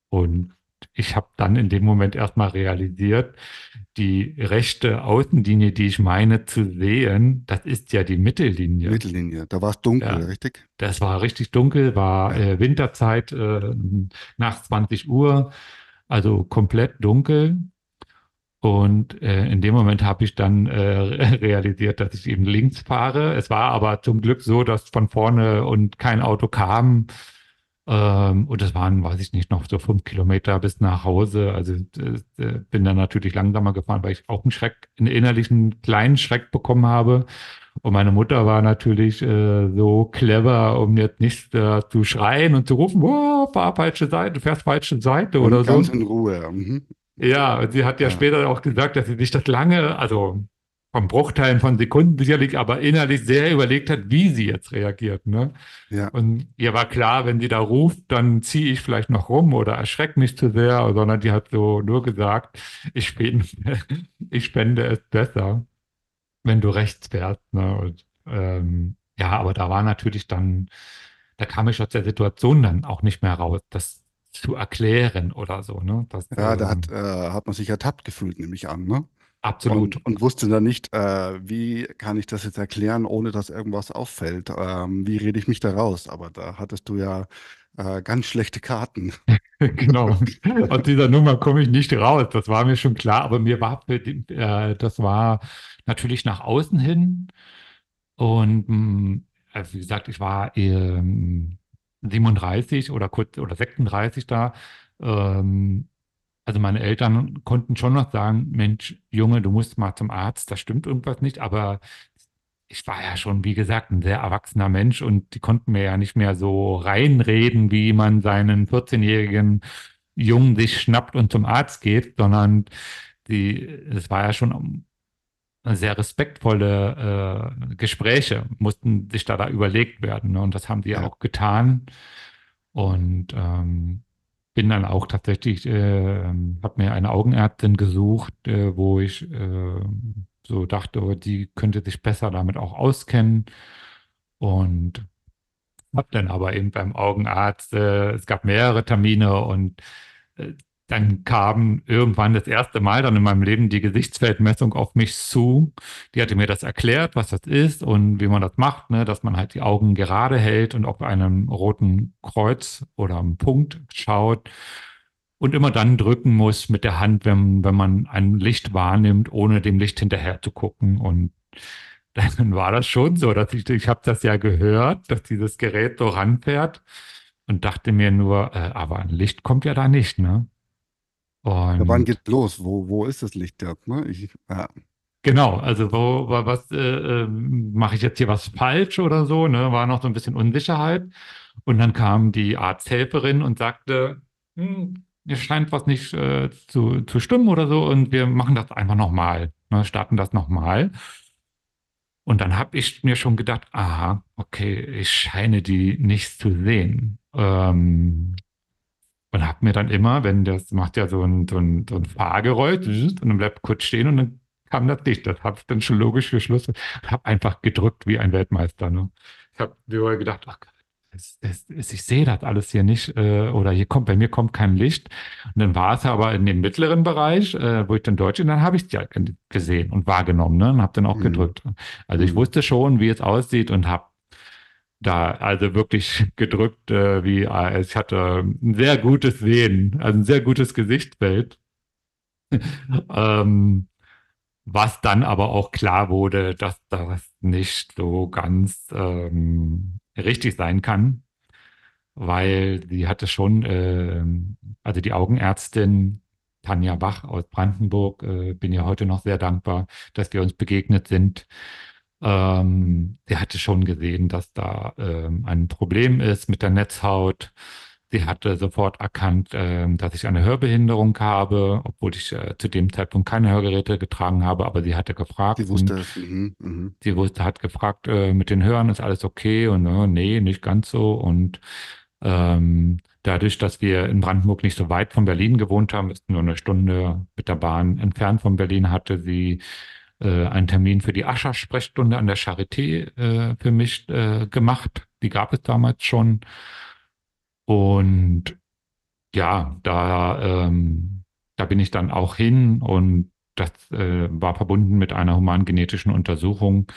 Und ich habe dann in dem Moment erstmal realisiert, die rechte Außenlinie, die ich meine zu sehen, das ist ja die Mittellinie. Mittellinie, da war es dunkel, ja, richtig? Das war richtig dunkel, war ja. äh, Winterzeit äh, nach 20 Uhr, also komplett dunkel. Und äh, in dem Moment habe ich dann äh, *laughs* realisiert, dass ich eben links fahre. Es war aber zum Glück so, dass von vorne und kein Auto kam. Ähm, und es waren, weiß ich nicht, noch so fünf Kilometer bis nach Hause. Also äh, bin dann natürlich langsamer gefahren, weil ich auch einen Schreck, einen innerlichen kleinen Schreck bekommen habe. Und meine Mutter war natürlich äh, so clever, um jetzt nicht äh, zu schreien und zu rufen, oh, fahr falsche Seite, fährst falsche Seite Und oder ganz so. in Ruhe. Mhm. Ja, und sie hat ja, Ja. später auch gesagt, dass sie sich das lange, also vom Bruchteilen von Sekunden sicherlich, aber innerlich sehr überlegt hat, wie sie jetzt reagiert. Ne? Ja. Und ihr war klar, wenn sie da ruft, dann ziehe ich vielleicht noch rum oder erschrecke mich zu sehr, sondern die hat so nur gesagt, ich spende, *laughs* ich spende es besser, wenn du rechts fährst. Ne? Und, ähm, ja, aber da war natürlich dann, da kam ich aus der Situation dann auch nicht mehr raus, das zu erklären oder so. Ne? Das, Ja, da ähm, hat, äh, hat man sich ertappt gefühlt, nehme ich an, ne? Absolut. Und, und wusste dann nicht, äh, wie kann ich das jetzt erklären, ohne dass irgendwas auffällt? Ähm, wie rede ich mich da raus? Aber da hattest du ja äh, ganz schlechte Karten. *laughs* *laughs* Genau. Aus dieser Nummer komme ich nicht raus. Das war mir schon klar. Aber mir war, äh, das war natürlich nach außen hin. Und mh, äh, wie gesagt, ich war ähm, 37 oder kurz oder 36 da. Ähm, also meine Eltern konnten schon noch sagen, Mensch, Junge, du musst mal zum Arzt, da stimmt irgendwas nicht. Aber ich war ja schon, wie gesagt, ein sehr erwachsener Mensch und die konnten mir ja nicht mehr so reinreden, wie man seinen 14-jährigen Jungen sich schnappt und zum Arzt geht, sondern die, es war ja schon sehr respektvolle äh, Gespräche, mussten sich da, da überlegt werden. Ne? Und das haben die ja auch getan. Und ähm, bin dann auch tatsächlich, äh, habe mir eine Augenärztin gesucht, äh, wo ich äh, so dachte, oh, die könnte sich besser damit auch auskennen. Und habe dann aber eben beim Augenarzt, äh, es gab mehrere Termine und äh, dann kam irgendwann das erste Mal dann in meinem Leben die Gesichtsfeldmessung auf mich zu. Die hatte mir das erklärt, was das ist und wie man das macht, ne? dass man halt die Augen gerade hält und auf einem roten Kreuz oder einem Punkt schaut und immer dann drücken muss mit der Hand, wenn, wenn man ein Licht wahrnimmt, ohne dem Licht hinterher zu gucken. Und *laughs* dann war das schon so, dass ich, ich habe das ja gehört, dass dieses Gerät so ranfährt und dachte mir nur, äh, aber ein Licht kommt ja da nicht, ne? Ja, wann Und geht's los? Wo, wo ist das Licht jetzt? Ne? Ich, ja. genau, also wo, wa- was äh, äh, mache ich jetzt hier was falsch oder so, ne? War noch so ein bisschen Unsicherheit. Und dann kam die Arzthelferin und sagte, hm, hier scheint was nicht äh, zu, zu stimmen oder so und wir machen das einfach nochmal, ne? Starten das nochmal. Und dann habe ich mir schon gedacht, aha, okay, ich scheine die nicht zu sehen. Ähm, und habe mir dann immer, wenn das macht ja so ein, so ein, so ein Fahrgeräusch und dann bleibt kurz stehen und dann kam das Licht. Das habe ich dann schon logisch geschlossen und habe einfach gedrückt wie ein Weltmeister. Ne? Ich habe mir gedacht, ach, das, das, das, ich sehe das alles hier nicht äh, oder hier kommt, bei mir kommt kein Licht. Und dann war es aber in dem mittleren Bereich, äh, wo ich dann Deutsch, und dann habe ich es ja ge- gesehen und wahrgenommen ne? und habe dann auch Mhm. gedrückt. Also ich Mhm. wusste schon, wie es aussieht und habe da also wirklich *laughs* gedrückt, äh, wie äh, ich hatte ein sehr gutes Sehen, also ein sehr gutes Gesichtsfeld. *laughs* ähm, was dann aber auch klar wurde, dass das nicht so ganz ähm, richtig sein kann, weil sie hatte schon, ähm, also die Augenärztin Tanja Bach aus Brandenburg, äh, bin ja heute noch sehr dankbar, dass wir uns begegnet sind. Ähm, sie hatte schon gesehen, dass da ähm, ein Problem ist mit der Netzhaut. Sie hatte sofort erkannt, ähm, dass ich eine Hörbehinderung habe, obwohl ich äh, zu dem Zeitpunkt keine Hörgeräte getragen habe, aber sie hatte gefragt. Die wusste es. Mhm. Mhm. Sie wusste, hat gefragt, äh, mit den Hörern ist alles okay und äh, nee, nicht ganz so. Und ähm, dadurch, dass wir in Brandenburg nicht so weit von Berlin gewohnt haben, ist nur eine Stunde mit der Bahn entfernt von Berlin, hatte sie äh, einen Termin für die Ascher-Sprechstunde an der Charité äh, für mich äh, gemacht. Die gab es damals schon. Und ja, da, ähm, da bin ich dann auch hin und das äh, war verbunden mit einer humangenetischen Untersuchung.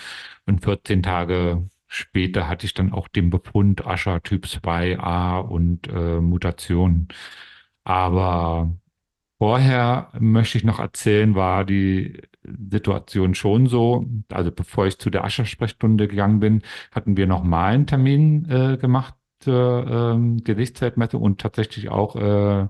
Und 14 Tage später hatte ich dann auch den Befund Ascher Typ 2a und äh, Mutation. Aber Vorher möchte ich noch erzählen, war die Situation schon so, also bevor ich zu der Ascher-Sprechstunde gegangen bin, hatten wir nochmal einen Termin äh, gemacht zur ähm, Gesichtsfeldmesse und tatsächlich auch, äh,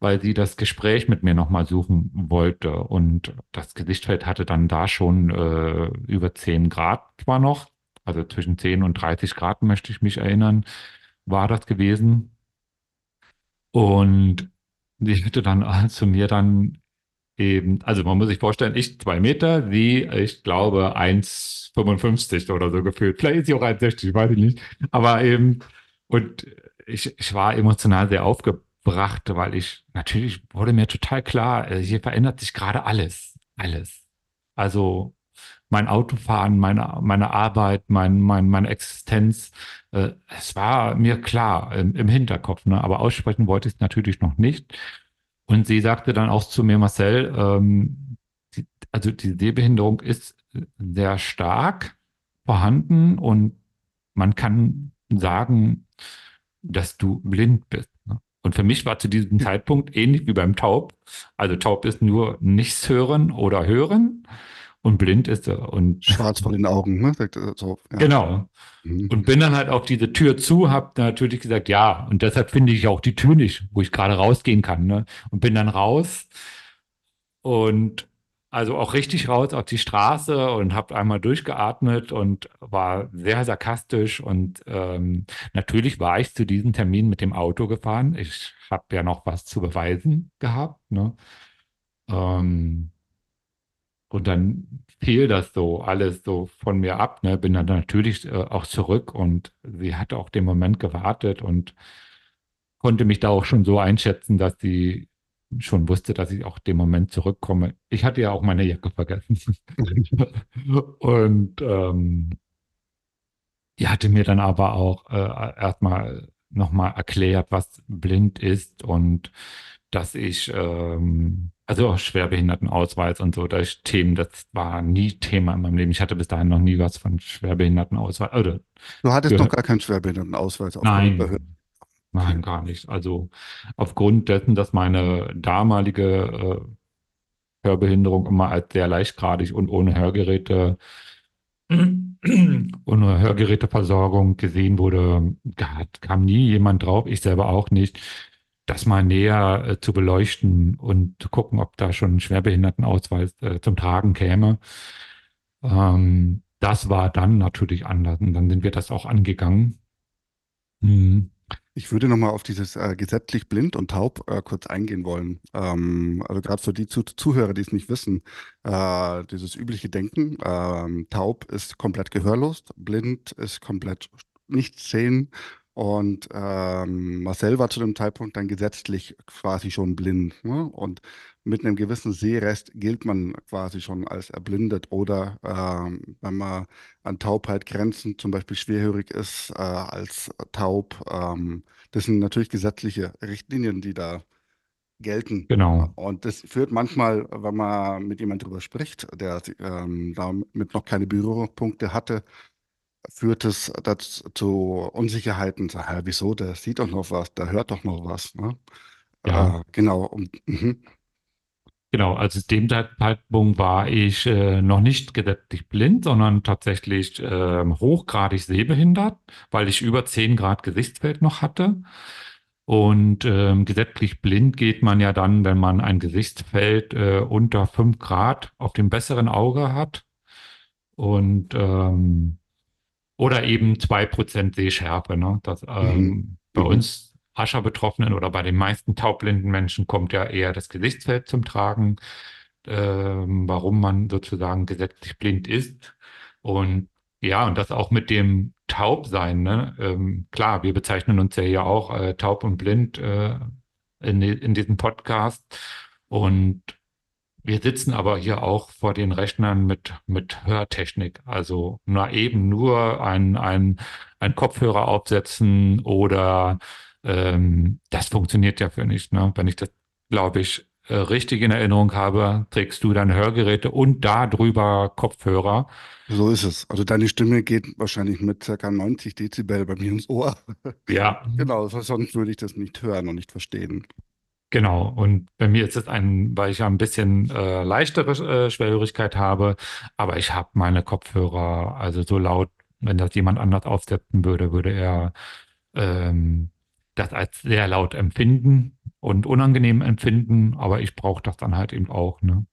weil sie das Gespräch mit mir nochmal suchen wollte. Und das Gesichtsfeld hatte dann da schon äh, über 10 Grad zwar noch, also zwischen 10 und 30 Grad möchte ich mich erinnern, war das gewesen. Und die hätte dann zu mir dann eben, also man muss sich vorstellen, ich zwei Meter, sie, ich glaube, 1,55 oder so gefühlt. Vielleicht ist sie auch 1,60, weiß ich nicht. Aber eben, und ich, ich war emotional sehr aufgebracht, weil ich, natürlich wurde mir total klar, äh, hier verändert sich gerade alles. Alles. Also mein Autofahren, meine, meine Arbeit, mein, mein, meine Existenz. Äh, es war mir klar im, im Hinterkopf, ne? aber aussprechen wollte ich es natürlich noch nicht. Und sie sagte dann auch zu mir, Marcel, ähm, die, also die Sehbehinderung ist sehr stark vorhanden und man kann sagen, dass du blind bist. Ne? Und für mich war zu diesem Zeitpunkt ähnlich wie beim Taub. Also taub ist nur nichts hören oder hören und blind ist er. Und Schwarz vor den Augen, ne? So, ja. Genau. Mhm. Und bin dann halt auf diese Tür zu, habe natürlich gesagt, ja, und deshalb finde ich auch die Tür nicht, wo ich gerade rausgehen kann. Ne? Und bin dann raus und also auch richtig raus auf die Straße und habe einmal durchgeatmet und war sehr sarkastisch. Und ähm, natürlich war ich zu diesem Termin mit dem Auto gefahren. Ich habe ja noch was zu beweisen gehabt. Ne? Ähm, und dann fiel das so alles so von mir ab. Ne? Bin dann natürlich äh, auch zurück und sie hat auch den Moment gewartet und konnte mich da auch schon so einschätzen, dass sie schon wusste, dass ich auch den Moment zurückkomme. Ich hatte ja auch meine Jacke vergessen. *laughs* und ähm, die hatte mir dann aber auch äh, erstmal nochmal erklärt, was blind ist und dass ich ähm, also auch Schwerbehindertenausweis und so, da ist Themen, das war nie Thema in meinem Leben. Ich hatte bis dahin noch nie was von Schwerbehindertenausweis. Oder du hattest noch gar keinen Schwerbehindertenausweis? Nein, nein, gar nicht. Also aufgrund dessen, dass meine damalige äh, Hörbehinderung immer als sehr leichtgradig und ohne Hörgeräte *clears throat* ohne Hörgeräteversorgung gesehen wurde, kam nie jemand drauf, ich selber auch nicht, das mal näher äh, zu beleuchten und zu gucken, ob da schon ein Schwerbehindertenausweis äh, zum Tragen käme. Ähm, das war dann natürlich anders und dann sind wir das auch angegangen. Mhm. Ich würde nochmal auf dieses äh, gesetzlich blind und taub äh, kurz eingehen wollen. Ähm, also gerade für die Zu Zuhörer, die es nicht wissen, äh, dieses übliche Denken, ähm, taub ist komplett gehörlos, blind ist komplett nicht sehen und ähm, Marcel war zu dem Zeitpunkt dann gesetzlich quasi schon blind. Ne? Und mit einem gewissen Sehrest gilt man quasi schon als erblindet. Oder ähm, wenn man an Taubheit grenzen, zum Beispiel schwerhörig ist, äh, als taub. Ähm, das sind natürlich gesetzliche Richtlinien, die da gelten. Genau. Und das führt manchmal, wenn man mit jemandem darüber spricht, der ähm, damit noch keine Berührungspunkte hatte, führt es dazu zu Unsicherheiten. So, hä, wieso? Der sieht doch noch was, der hört doch noch was. Ne? Ja. Äh, genau. Und, mhm. Genau, also zu dem Zeitpunkt war ich äh, noch nicht gesetzlich blind, sondern tatsächlich äh, hochgradig sehbehindert, weil ich über 10 Grad Gesichtsfeld noch hatte. Und ähm, gesetzlich blind geht man ja dann, wenn man ein Gesichtsfeld äh, unter 5 Grad auf dem besseren Auge hat. Und ähm, oder eben zwei Prozent Sehschärfe. Ne? Das, ähm, mhm. Bei uns Ascher-Betroffenen oder bei den meisten taubblinden Menschen kommt ja eher das Gesichtsfeld zum Tragen, ähm, warum man sozusagen gesetzlich blind ist. Und ja, und das auch mit dem Taubsein. Ne? Ähm, klar, wir bezeichnen uns ja hier auch äh, taub und blind äh, in, in diesem Podcast. Und wir sitzen aber hier auch vor den Rechnern mit, mit Hörtechnik. Also nur eben nur ein, ein, ein Kopfhörer aufsetzen oder ähm, das funktioniert ja für nicht. Ne? Wenn ich das, glaube ich, äh, richtig in Erinnerung habe, trägst du deine Hörgeräte und darüber Kopfhörer. So ist es. Also deine Stimme geht wahrscheinlich mit ca. 90 Dezibel bei mir ins Ohr. Ja. *laughs* genau, sonst würde ich das nicht hören und nicht verstehen. Genau, und bei mir ist es ein, weil ich ja ein bisschen äh, leichtere äh, Schwerhörigkeit habe, aber ich habe meine Kopfhörer, also so laut, wenn das jemand anders aufsetzen würde, würde er ähm, das als sehr laut empfinden und unangenehm empfinden, aber ich brauche das dann halt eben auch. Ne?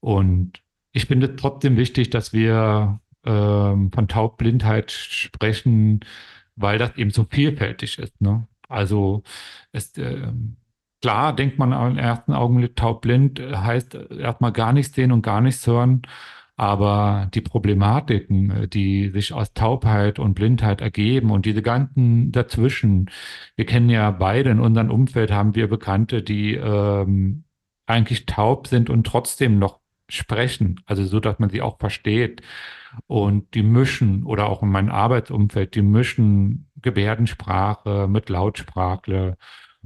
Und ich finde es trotzdem wichtig, dass wir ähm, von Taubblindheit sprechen, weil das eben so vielfältig ist. Ne? Also es, äh, klar denkt man im ersten Augenblick taubblind, heißt erstmal gar nichts sehen und gar nichts hören. Aber die Problematiken, die sich aus Taubheit und Blindheit ergeben und diese ganzen dazwischen, wir kennen ja beide in unserem Umfeld, haben wir Bekannte, die ähm, eigentlich taub sind und trotzdem noch sprechen, also so, dass man sie auch versteht. Und die mischen, oder auch in meinem Arbeitsumfeld, die mischen Gebärdensprache mit Lautsprache.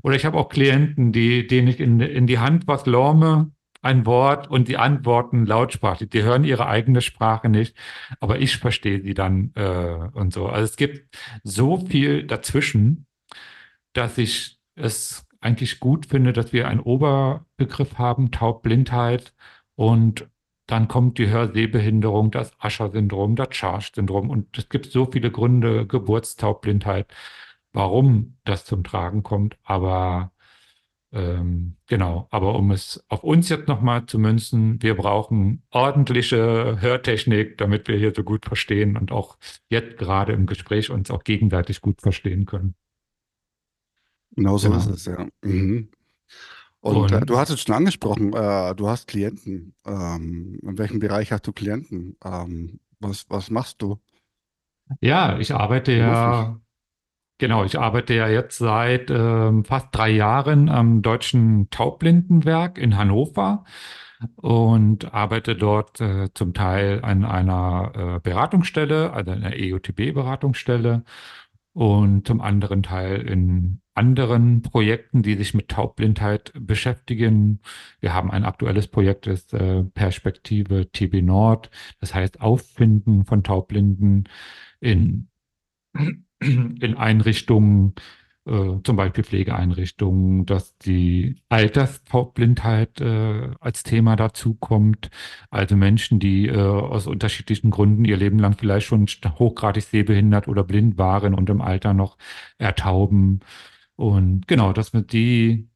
Oder ich habe auch Klienten, die, denen ich in, in die Hand was lorme, ein Wort und die antworten lautsprachlich. Die hören ihre eigene Sprache nicht, aber ich verstehe sie dann äh, und so. Also es gibt so viel dazwischen, dass ich es eigentlich gut finde, dass wir einen Oberbegriff haben, Taubblindheit und dann kommt die Hörsehbehinderung, das Ascher-Syndrom, das Charge-Syndrom und es gibt so viele Gründe, Geburtstaubblindheit, warum das zum Tragen kommt, aber ähm, genau, aber um es auf uns jetzt nochmal zu münzen, wir brauchen ordentliche Hörtechnik, damit wir hier so gut verstehen und auch jetzt gerade im Gespräch uns auch gegenseitig gut verstehen können. Genau so genau. ist es, ja. Mhm. Und, und äh, du hast es schon angesprochen, äh, du hast Klienten. Ähm, in welchem Bereich hast du Klienten? Ähm, was, was machst du? Ja, ich arbeite ja Genau, ich arbeite ja jetzt seit ähm, fast drei Jahren am Deutschen Taubblindenwerk in Hannover und arbeite dort äh, zum Teil an einer äh, Beratungsstelle, also einer EUTB-Beratungsstelle und zum anderen Teil in anderen Projekten, die sich mit Taubblindheit beschäftigen. Wir haben ein aktuelles Projekt, das äh, Perspektive TB Nord, das heißt Auffinden von Taubblinden in in Einrichtungen, äh, zum Beispiel Pflegeeinrichtungen, dass die Alterstaubblindheit äh, als Thema dazukommt. Also Menschen, die äh, aus unterschiedlichen Gründen ihr Leben lang vielleicht schon hochgradig sehbehindert oder blind waren und im Alter noch ertauben. Und genau, dass man die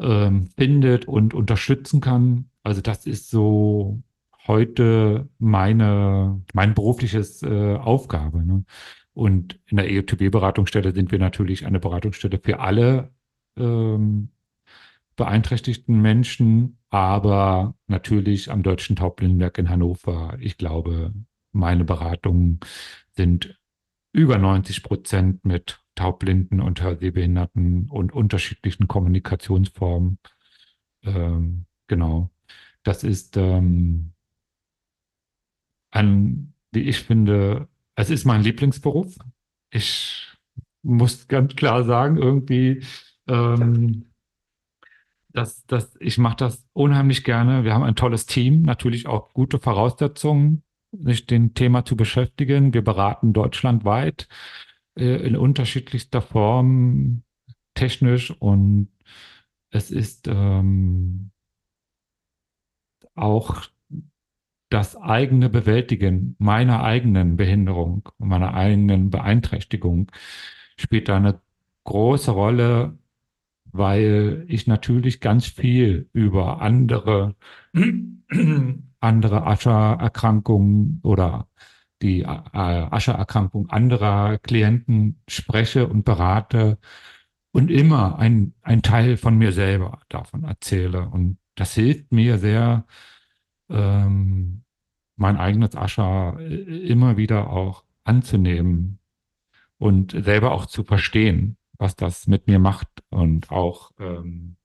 ähm, findet und unterstützen kann. Also das ist so heute meine, mein berufliches äh, Aufgabe. Ne? Und in der EOTB-Beratungsstelle sind wir natürlich eine Beratungsstelle für alle ähm, beeinträchtigten Menschen, aber natürlich am Deutschen Taubblindenwerk in Hannover. Ich glaube, meine Beratungen sind über 90 Prozent mit Taubblinden und Hörsehbehinderten und unterschiedlichen Kommunikationsformen. Ähm, genau. Das ist ähm, ein, wie ich finde, es ist mein Lieblingsberuf. Ich muss ganz klar sagen, irgendwie, ähm, dass, dass ich mache das unheimlich gerne. Wir haben ein tolles Team, natürlich auch gute Voraussetzungen, sich dem Thema zu beschäftigen. Wir beraten deutschlandweit äh, in unterschiedlichster Form, technisch und es ist ähm, auch das eigene Bewältigen meiner eigenen Behinderung, meiner eigenen Beeinträchtigung spielt da eine große Rolle, weil ich natürlich ganz viel über andere, *clears throat* andere Aschererkrankungen oder die äh, Aschererkrankung anderer Klienten spreche und berate und immer ein, ein Teil von mir selber davon erzähle. Und das hilft mir sehr, ähm, mein eigenes Ascher äh, immer wieder auch anzunehmen und selber auch zu verstehen, was das mit mir macht und auch ähm,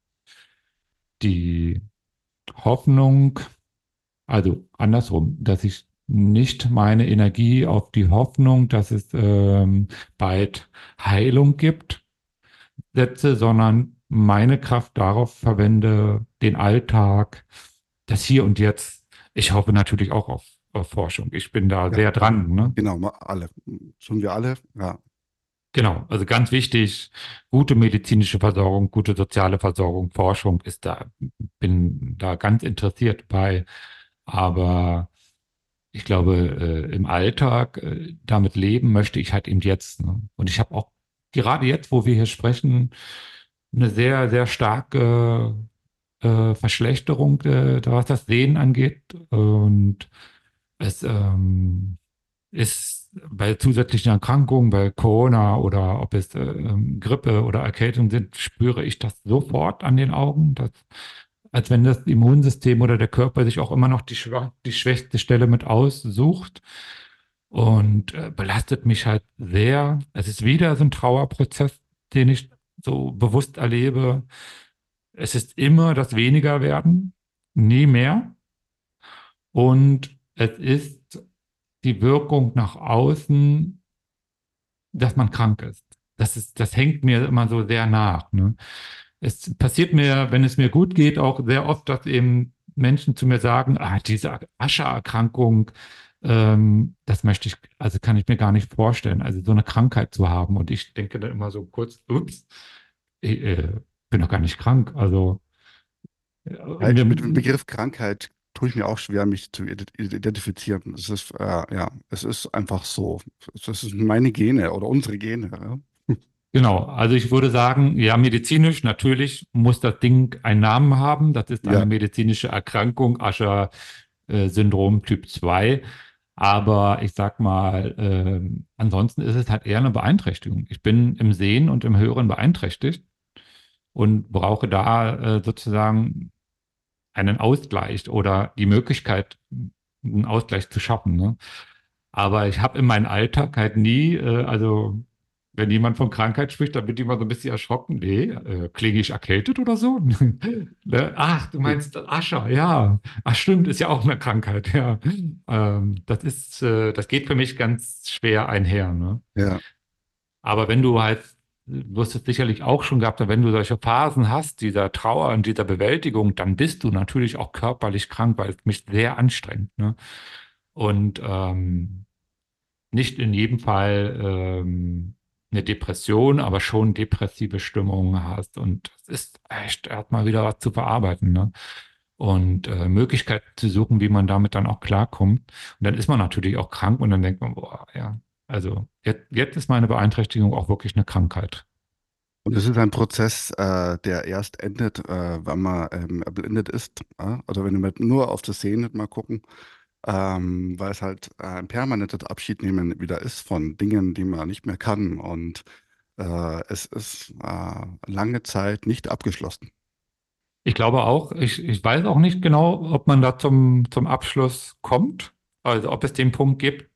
die Hoffnung, also andersrum, dass ich nicht meine Energie auf die Hoffnung, dass es ähm, bald Heilung gibt, setze, sondern meine Kraft darauf verwende, den Alltag das Hier und Jetzt. Ich hoffe natürlich auch auf, auf Forschung. Ich bin da ja, sehr dran. Ne? Genau, alle. Schon wir alle, ja. Genau, also ganz wichtig, gute medizinische Versorgung, gute soziale Versorgung, Forschung ist da, bin da ganz interessiert bei. Aber ich glaube, äh, im Alltag äh, damit leben möchte ich halt eben jetzt. Ne? Und ich habe auch gerade jetzt, wo wir hier sprechen, eine sehr, sehr starke äh, Verschlechterung, äh, was das Sehen angeht. Und es ähm, ist bei zusätzlichen Erkrankungen, bei Corona oder ob es äh, Grippe oder Erkältung sind, spüre ich das sofort an den Augen, dass, als wenn das Immunsystem oder der Körper sich auch immer noch die, schwach, die schwächste Stelle mit aussucht und äh, belastet mich halt sehr. Es ist wieder so ein Trauerprozess, den ich so bewusst erlebe. Es ist immer das Wenigerwerden, nie mehr. Und es ist die Wirkung nach außen, dass man krank ist. Das, ist, das hängt mir immer so sehr nach. Ne? Es passiert mir, wenn es mir gut geht, auch sehr oft, dass eben Menschen zu mir sagen, ah, diese Aschererkrankung, ähm, das möchte ich, also kann ich mir gar nicht vorstellen, also so eine Krankheit zu haben. Und ich denke dann immer so kurz, ups, ich äh, bin doch gar nicht krank. Also ja, mit dem Begriff Krankheit tue ich mir auch schwer, mich zu identifizieren. Es ist, äh, ja, es ist einfach so. Das sind meine Gene oder unsere Gene. Ja. Genau, also ich würde sagen, ja, medizinisch natürlich muss das Ding einen Namen haben. Das ist eine ja. medizinische Erkrankung, Ascher-Syndrom äh, Typ 2. Aber ich sag mal, äh, ansonsten ist es halt eher eine Beeinträchtigung. Ich bin im Sehen und im Hören beeinträchtigt und brauche da äh, sozusagen einen Ausgleich oder die Möglichkeit, einen Ausgleich zu schaffen. Ne? Aber ich habe in meinem Alltag halt nie, äh, also wenn jemand von Krankheit spricht, dann bin ich immer so ein bisschen erschrocken. Nee, äh, klinge ich erkältet oder so? *laughs* Ne? Ach, du meinst Ascher, ja. Ach, stimmt, ist ja auch eine Krankheit, ja. Ähm, das ist, äh, das geht für mich ganz schwer einher. Ne? Ja. Aber wenn du halt du hast es sicherlich auch schon gehabt, wenn du solche Phasen hast, dieser Trauer und dieser Bewältigung, dann bist du natürlich auch körperlich krank, weil es mich sehr anstrengt. Ne? Und ähm, nicht in jedem Fall ähm, eine Depression, aber schon depressive Stimmungen hast. Und es ist echt erstmal wieder was zu verarbeiten. Ne? Und äh, Möglichkeiten zu suchen, wie man damit dann auch klarkommt. Und dann ist man natürlich auch krank und dann denkt man, boah, ja, also jetzt, jetzt ist meine Beeinträchtigung auch wirklich eine Krankheit. Und es ist ein Prozess, äh, der erst endet, äh, wenn man ähm, erblindet ist. Ja? Also wenn wir nur auf das Sehen mal gucken, ähm, weil es halt äh, ein permanentes Abschiednehmen wieder ist von Dingen, die man nicht mehr kann. Und äh, es ist äh, lange Zeit nicht abgeschlossen. Ich glaube auch, ich, ich weiß auch nicht genau, ob man da zum, zum Abschluss kommt, also ob es den Punkt gibt,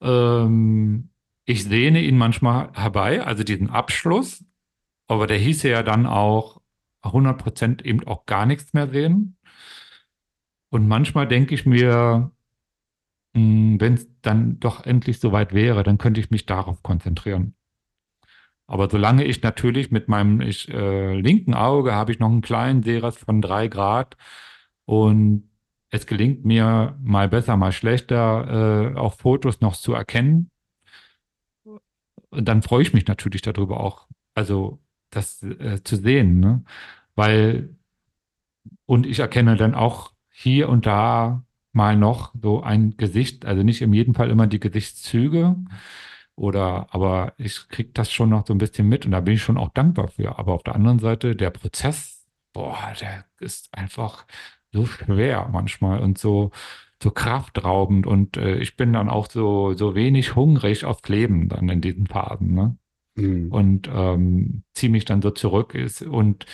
ähm, ich sehne ihn manchmal herbei, also diesen Abschluss, aber der hieße ja dann auch 100% eben auch gar nichts mehr sehen. Und manchmal denke ich mir, hm, wenn es dann doch endlich soweit wäre, dann könnte ich mich darauf konzentrieren. Aber solange ich natürlich mit meinem ich, äh, linken Auge habe ich noch einen kleinen Sehrest von drei Grad und es gelingt mir mal besser, mal schlechter, äh, auch Fotos noch zu erkennen. Und dann freue ich mich natürlich darüber auch, also das äh, zu sehen, ne? Weil, und ich erkenne dann auch hier und da mal noch so ein Gesicht, also nicht in jedem Fall immer die Gesichtszüge oder, aber ich kriege das schon noch so ein bisschen mit und da bin ich schon auch dankbar für. Aber auf der anderen Seite, der Prozess, boah, der ist einfach so schwer manchmal und so, so kraftraubend. Und äh, ich bin dann auch so, so wenig hungrig aufs Leben dann in diesen Phasen. Ne? Mhm. Und ähm, ziehe mich dann so zurück. Ist, und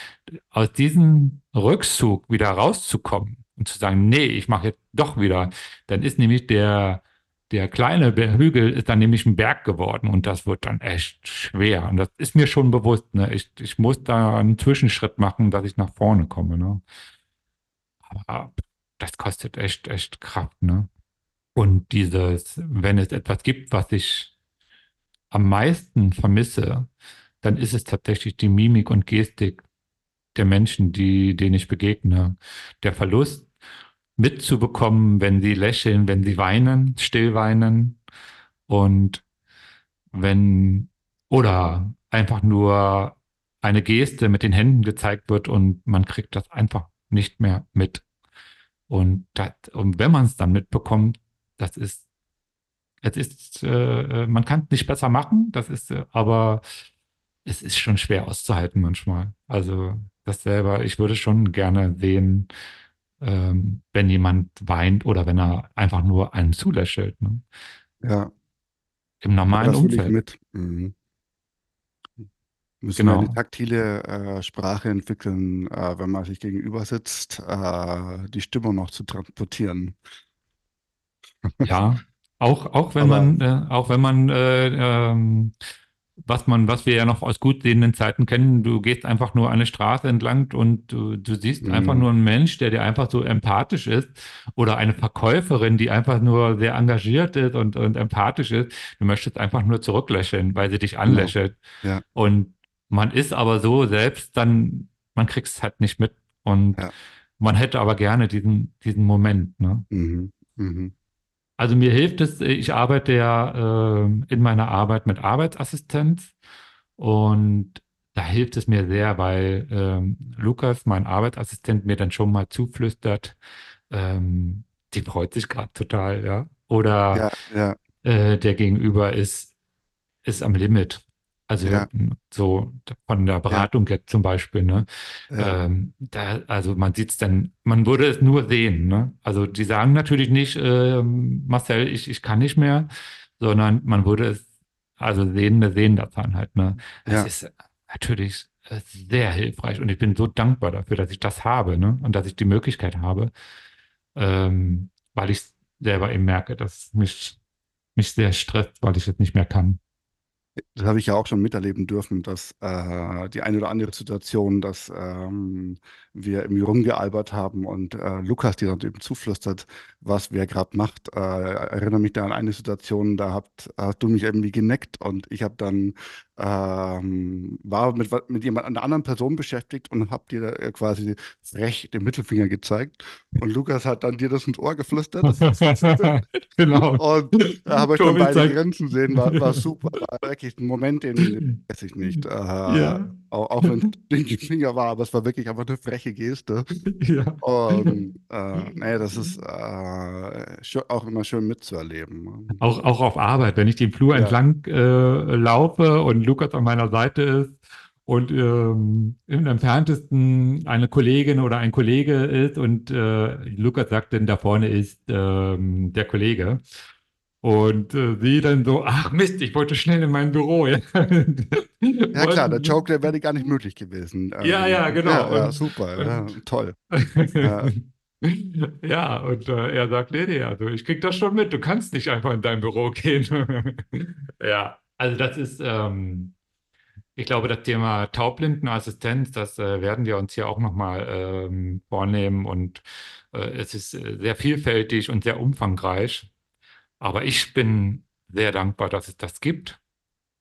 aus diesem Rückzug wieder rauszukommen und zu sagen, nee, ich mache jetzt doch wieder, dann ist nämlich der, der kleine Hügel ist dann nämlich ein Berg geworden und das wird dann echt schwer. Und das ist mir schon bewusst. Ne? Ich, ich muss da einen Zwischenschritt machen, dass ich nach vorne komme. Ne? Aber das kostet echt, echt Kraft, ne? Und dieses, wenn es etwas gibt, was ich am meisten vermisse, dann ist es tatsächlich die Mimik und Gestik der Menschen, die, denen ich begegne. Der Verlust mitzubekommen, wenn sie lächeln, wenn sie weinen, still weinen und wenn Oder einfach nur eine Geste mit den Händen gezeigt wird und man kriegt das einfach nicht mehr mit. Und, das, und wenn man es dann mitbekommt, das ist, es ist, äh, man kann es nicht besser machen, das ist, äh, aber es ist schon schwer auszuhalten manchmal. Also das selber, ich würde schon gerne sehen, ähm, wenn jemand weint oder wenn er einfach nur einem zulächelt. Ne? Ja, Im normalen Umfeld. Mhm. Müssen wir eine Genau. taktile äh, Sprache entwickeln, äh, wenn man sich gegenüber sitzt, äh, die Stimmung noch zu transportieren. Ja, auch, auch wenn Aber man, äh, auch wenn man, äh, ähm, was man, was wir ja noch aus gut sehenden Zeiten kennen, du gehst einfach nur eine Straße entlang und du, du siehst einfach mh, nur einen Mensch, der dir einfach so empathisch ist oder eine Verkäuferin, die einfach nur sehr engagiert ist und, und empathisch ist. Du möchtest einfach nur zurücklächeln, weil sie dich genau. anlächelt. Ja, Und man ist aber so selbst, dann, man kriegt es halt nicht mit. Und ja. man hätte aber gerne diesen, diesen Moment, ne? Mhm, mhm. Also mir hilft es, ich arbeite ja äh, in meiner Arbeit mit Arbeitsassistenz und da hilft es mir sehr, weil ähm, Lukas, mein Arbeitsassistent, mir dann schon mal zuflüstert, ähm, die freut sich gerade total, ja. Oder Ja, ja, äh, der Gegenüber ist, ist am Limit. Also ja, so von der ja, Beratung jetzt zum Beispiel, ne? ja, Ähm, da, also man sieht es dann, man würde es nur sehen, ne? Also die sagen natürlich nicht, ähm, Marcel, ich, ich kann nicht mehr, sondern man würde es, also Sehende sehen das dann halt, ne? Es ja. ist natürlich äh, sehr hilfreich und ich bin so dankbar dafür, dass ich das habe, ne? Und dass ich die Möglichkeit habe, ähm, weil ich selber eben merke, dass mich, mich sehr stresst, weil ich es nicht mehr kann. Das habe ich ja auch schon miterleben dürfen, dass äh, die eine oder andere Situation, dass ähm, wir irgendwie rumgealbert haben und äh, Lukas dir dann eben zuflüstert, was wer gerade macht. Äh, erinnere mich da an eine Situation, da habt, hast du mich irgendwie geneckt und ich habe dann ähm, war mit, mit jemand einer anderen Person beschäftigt und habe dir äh, quasi frech den Mittelfinger gezeigt und Lukas hat dann dir das ins Ohr geflüstert. *laughs* Genau. Und da habe ich dann beide Grenzen sehen, war, war super. War wirklich ein Moment, den, *laughs* den vergesse ich nicht. Äh, ja, auch, auch wenn es den Finger war, aber es war wirklich einfach eine freche Geste. *laughs* ja. Und äh, nee, das ist äh, auch immer schön mitzuerleben. ne? Auch, auch auf Arbeit, wenn ich den Flur Ja, entlang äh, laufe und Lukas an meiner Seite ist und ähm, im entferntesten eine Kollegin oder ein Kollege ist und äh, Lukas sagt dann, da vorne ist ähm, der Kollege. Und äh, sie dann so, ach Mist, ich wollte schnell in mein Büro. Ja, *laughs* ja klar, der Joke, der wäre gar nicht möglich gewesen. ja, ja, Ähm, genau. ja, ja, Und, super, ja, toll. *laughs* Ja, Ja, und äh, er sagt, nee, nee, also ich krieg das schon mit, du kannst nicht einfach in dein Büro *laughs* gehen. Ja, also das ist, ähm, ich glaube, das Thema Taubblindenassistenz, das äh, werden wir uns hier auch nochmal ähm, vornehmen und äh, es ist äh, sehr vielfältig und sehr umfangreich. Aber ich bin sehr dankbar, dass es das gibt.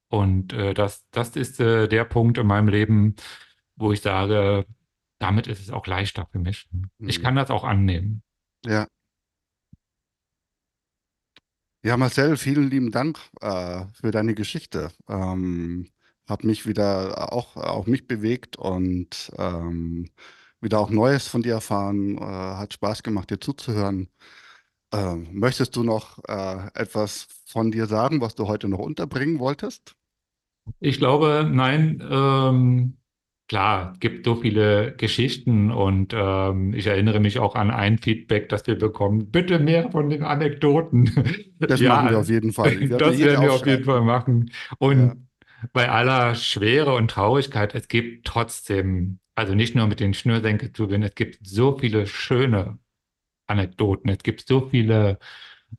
Und äh, das, das ist äh, der Punkt in meinem Leben, wo ich sage, damit ist es auch leichter für mich. Ich mhm. kann das auch annehmen. ja. Ja, Marcel, vielen lieben Dank äh, für deine Geschichte. Ähm, hat mich wieder auch, auch mich bewegt und ähm, wieder auch Neues von dir erfahren. Äh, hat Spaß gemacht, dir zuzuhören. Ähm, möchtest du noch äh, etwas von dir sagen, was du heute noch unterbringen wolltest? Ich glaube, nein, ähm, klar, es gibt so viele Geschichten und ähm, ich erinnere mich auch an ein Feedback, das wir bekommen. Bitte mehr von den Anekdoten. *laughs* Das machen wir Ja, auf jeden Fall. Das werden wir auf jeden. Fall machen. Ja, Und bei aller Schwere und Traurigkeit, es gibt trotzdem, also nicht nur mit den Schnürsenkelzügen, es gibt so viele schöne Anekdoten, es gibt so viele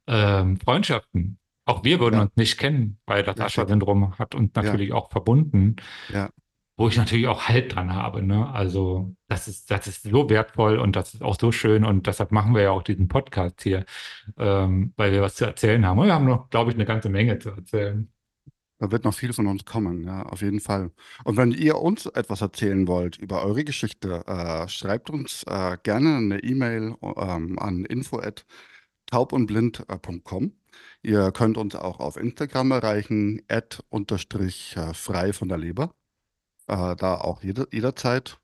ähm, Freundschaften. Auch wir würden ja, uns nicht kennen, weil das richtig. Ascher-Syndrom hat uns Ja, natürlich auch verbunden, ja, wo ich natürlich auch Halt dran habe. Ne? Also das ist, das ist so wertvoll und das ist auch so schön und deshalb machen wir ja auch diesen Podcast hier, ähm, weil wir was zu erzählen haben. Und wir haben noch, glaube ich, eine ganze Menge zu erzählen. Da wird noch viel von uns kommen, ja, auf jeden Fall. Und wenn ihr uns etwas erzählen wollt über eure Geschichte, äh, schreibt uns äh, gerne eine E-Mail ähm, an info@taubundblind.com. Ihr könnt uns auch auf Instagram erreichen, at unterstrich äh, frei von der Leber. Äh, da auch jeder, jederzeit.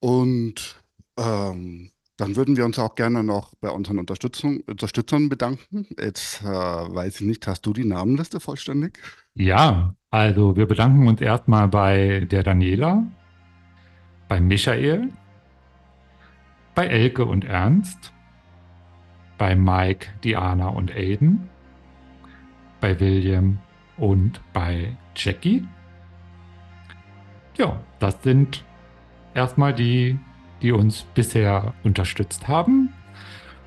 Und ähm, dann würden wir uns auch gerne noch bei unseren Unterstützern bedanken. Jetzt äh, weiß ich nicht, hast du die Namenliste vollständig? Ja, also wir bedanken uns erstmal bei der Daniela, bei Michael, bei Elke und Ernst, bei Mike, Diana und Aiden, bei William und bei Jackie. Ja, das sind erstmal die, die uns bisher unterstützt haben.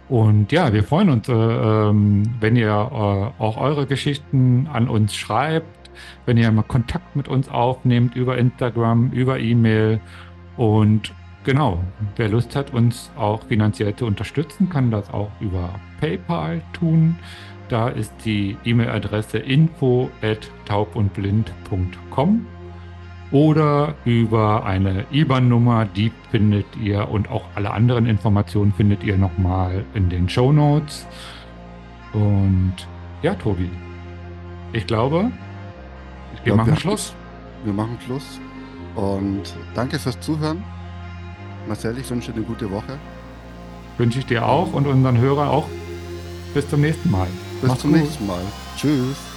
Und ja, wir freuen uns, äh, ähm, wenn ihr äh, auch eure Geschichten an uns schreibt, wenn ihr mal Kontakt mit uns aufnehmt über Instagram, über E-Mail. Und genau, wer Lust hat, uns auch finanziell zu unterstützen, kann das auch über PayPal tun. Da ist die E-Mail-Adresse info at taubundblind.com oder über eine IBAN-Nummer, die findet ihr und auch alle anderen Informationen findet ihr nochmal in den Show Notes. Und ja, Tobi, ich glaube, wir Ja, machen wir- Schluss. Wir machen Schluss. Und danke fürs Zuhören. Marcel, ich wünsche dir eine gute Woche. Wünsche ich dir auch und unseren Hörern auch. Bis zum nächsten Mal. Bis Mach's zum gut. nächsten Mal. Tschüss.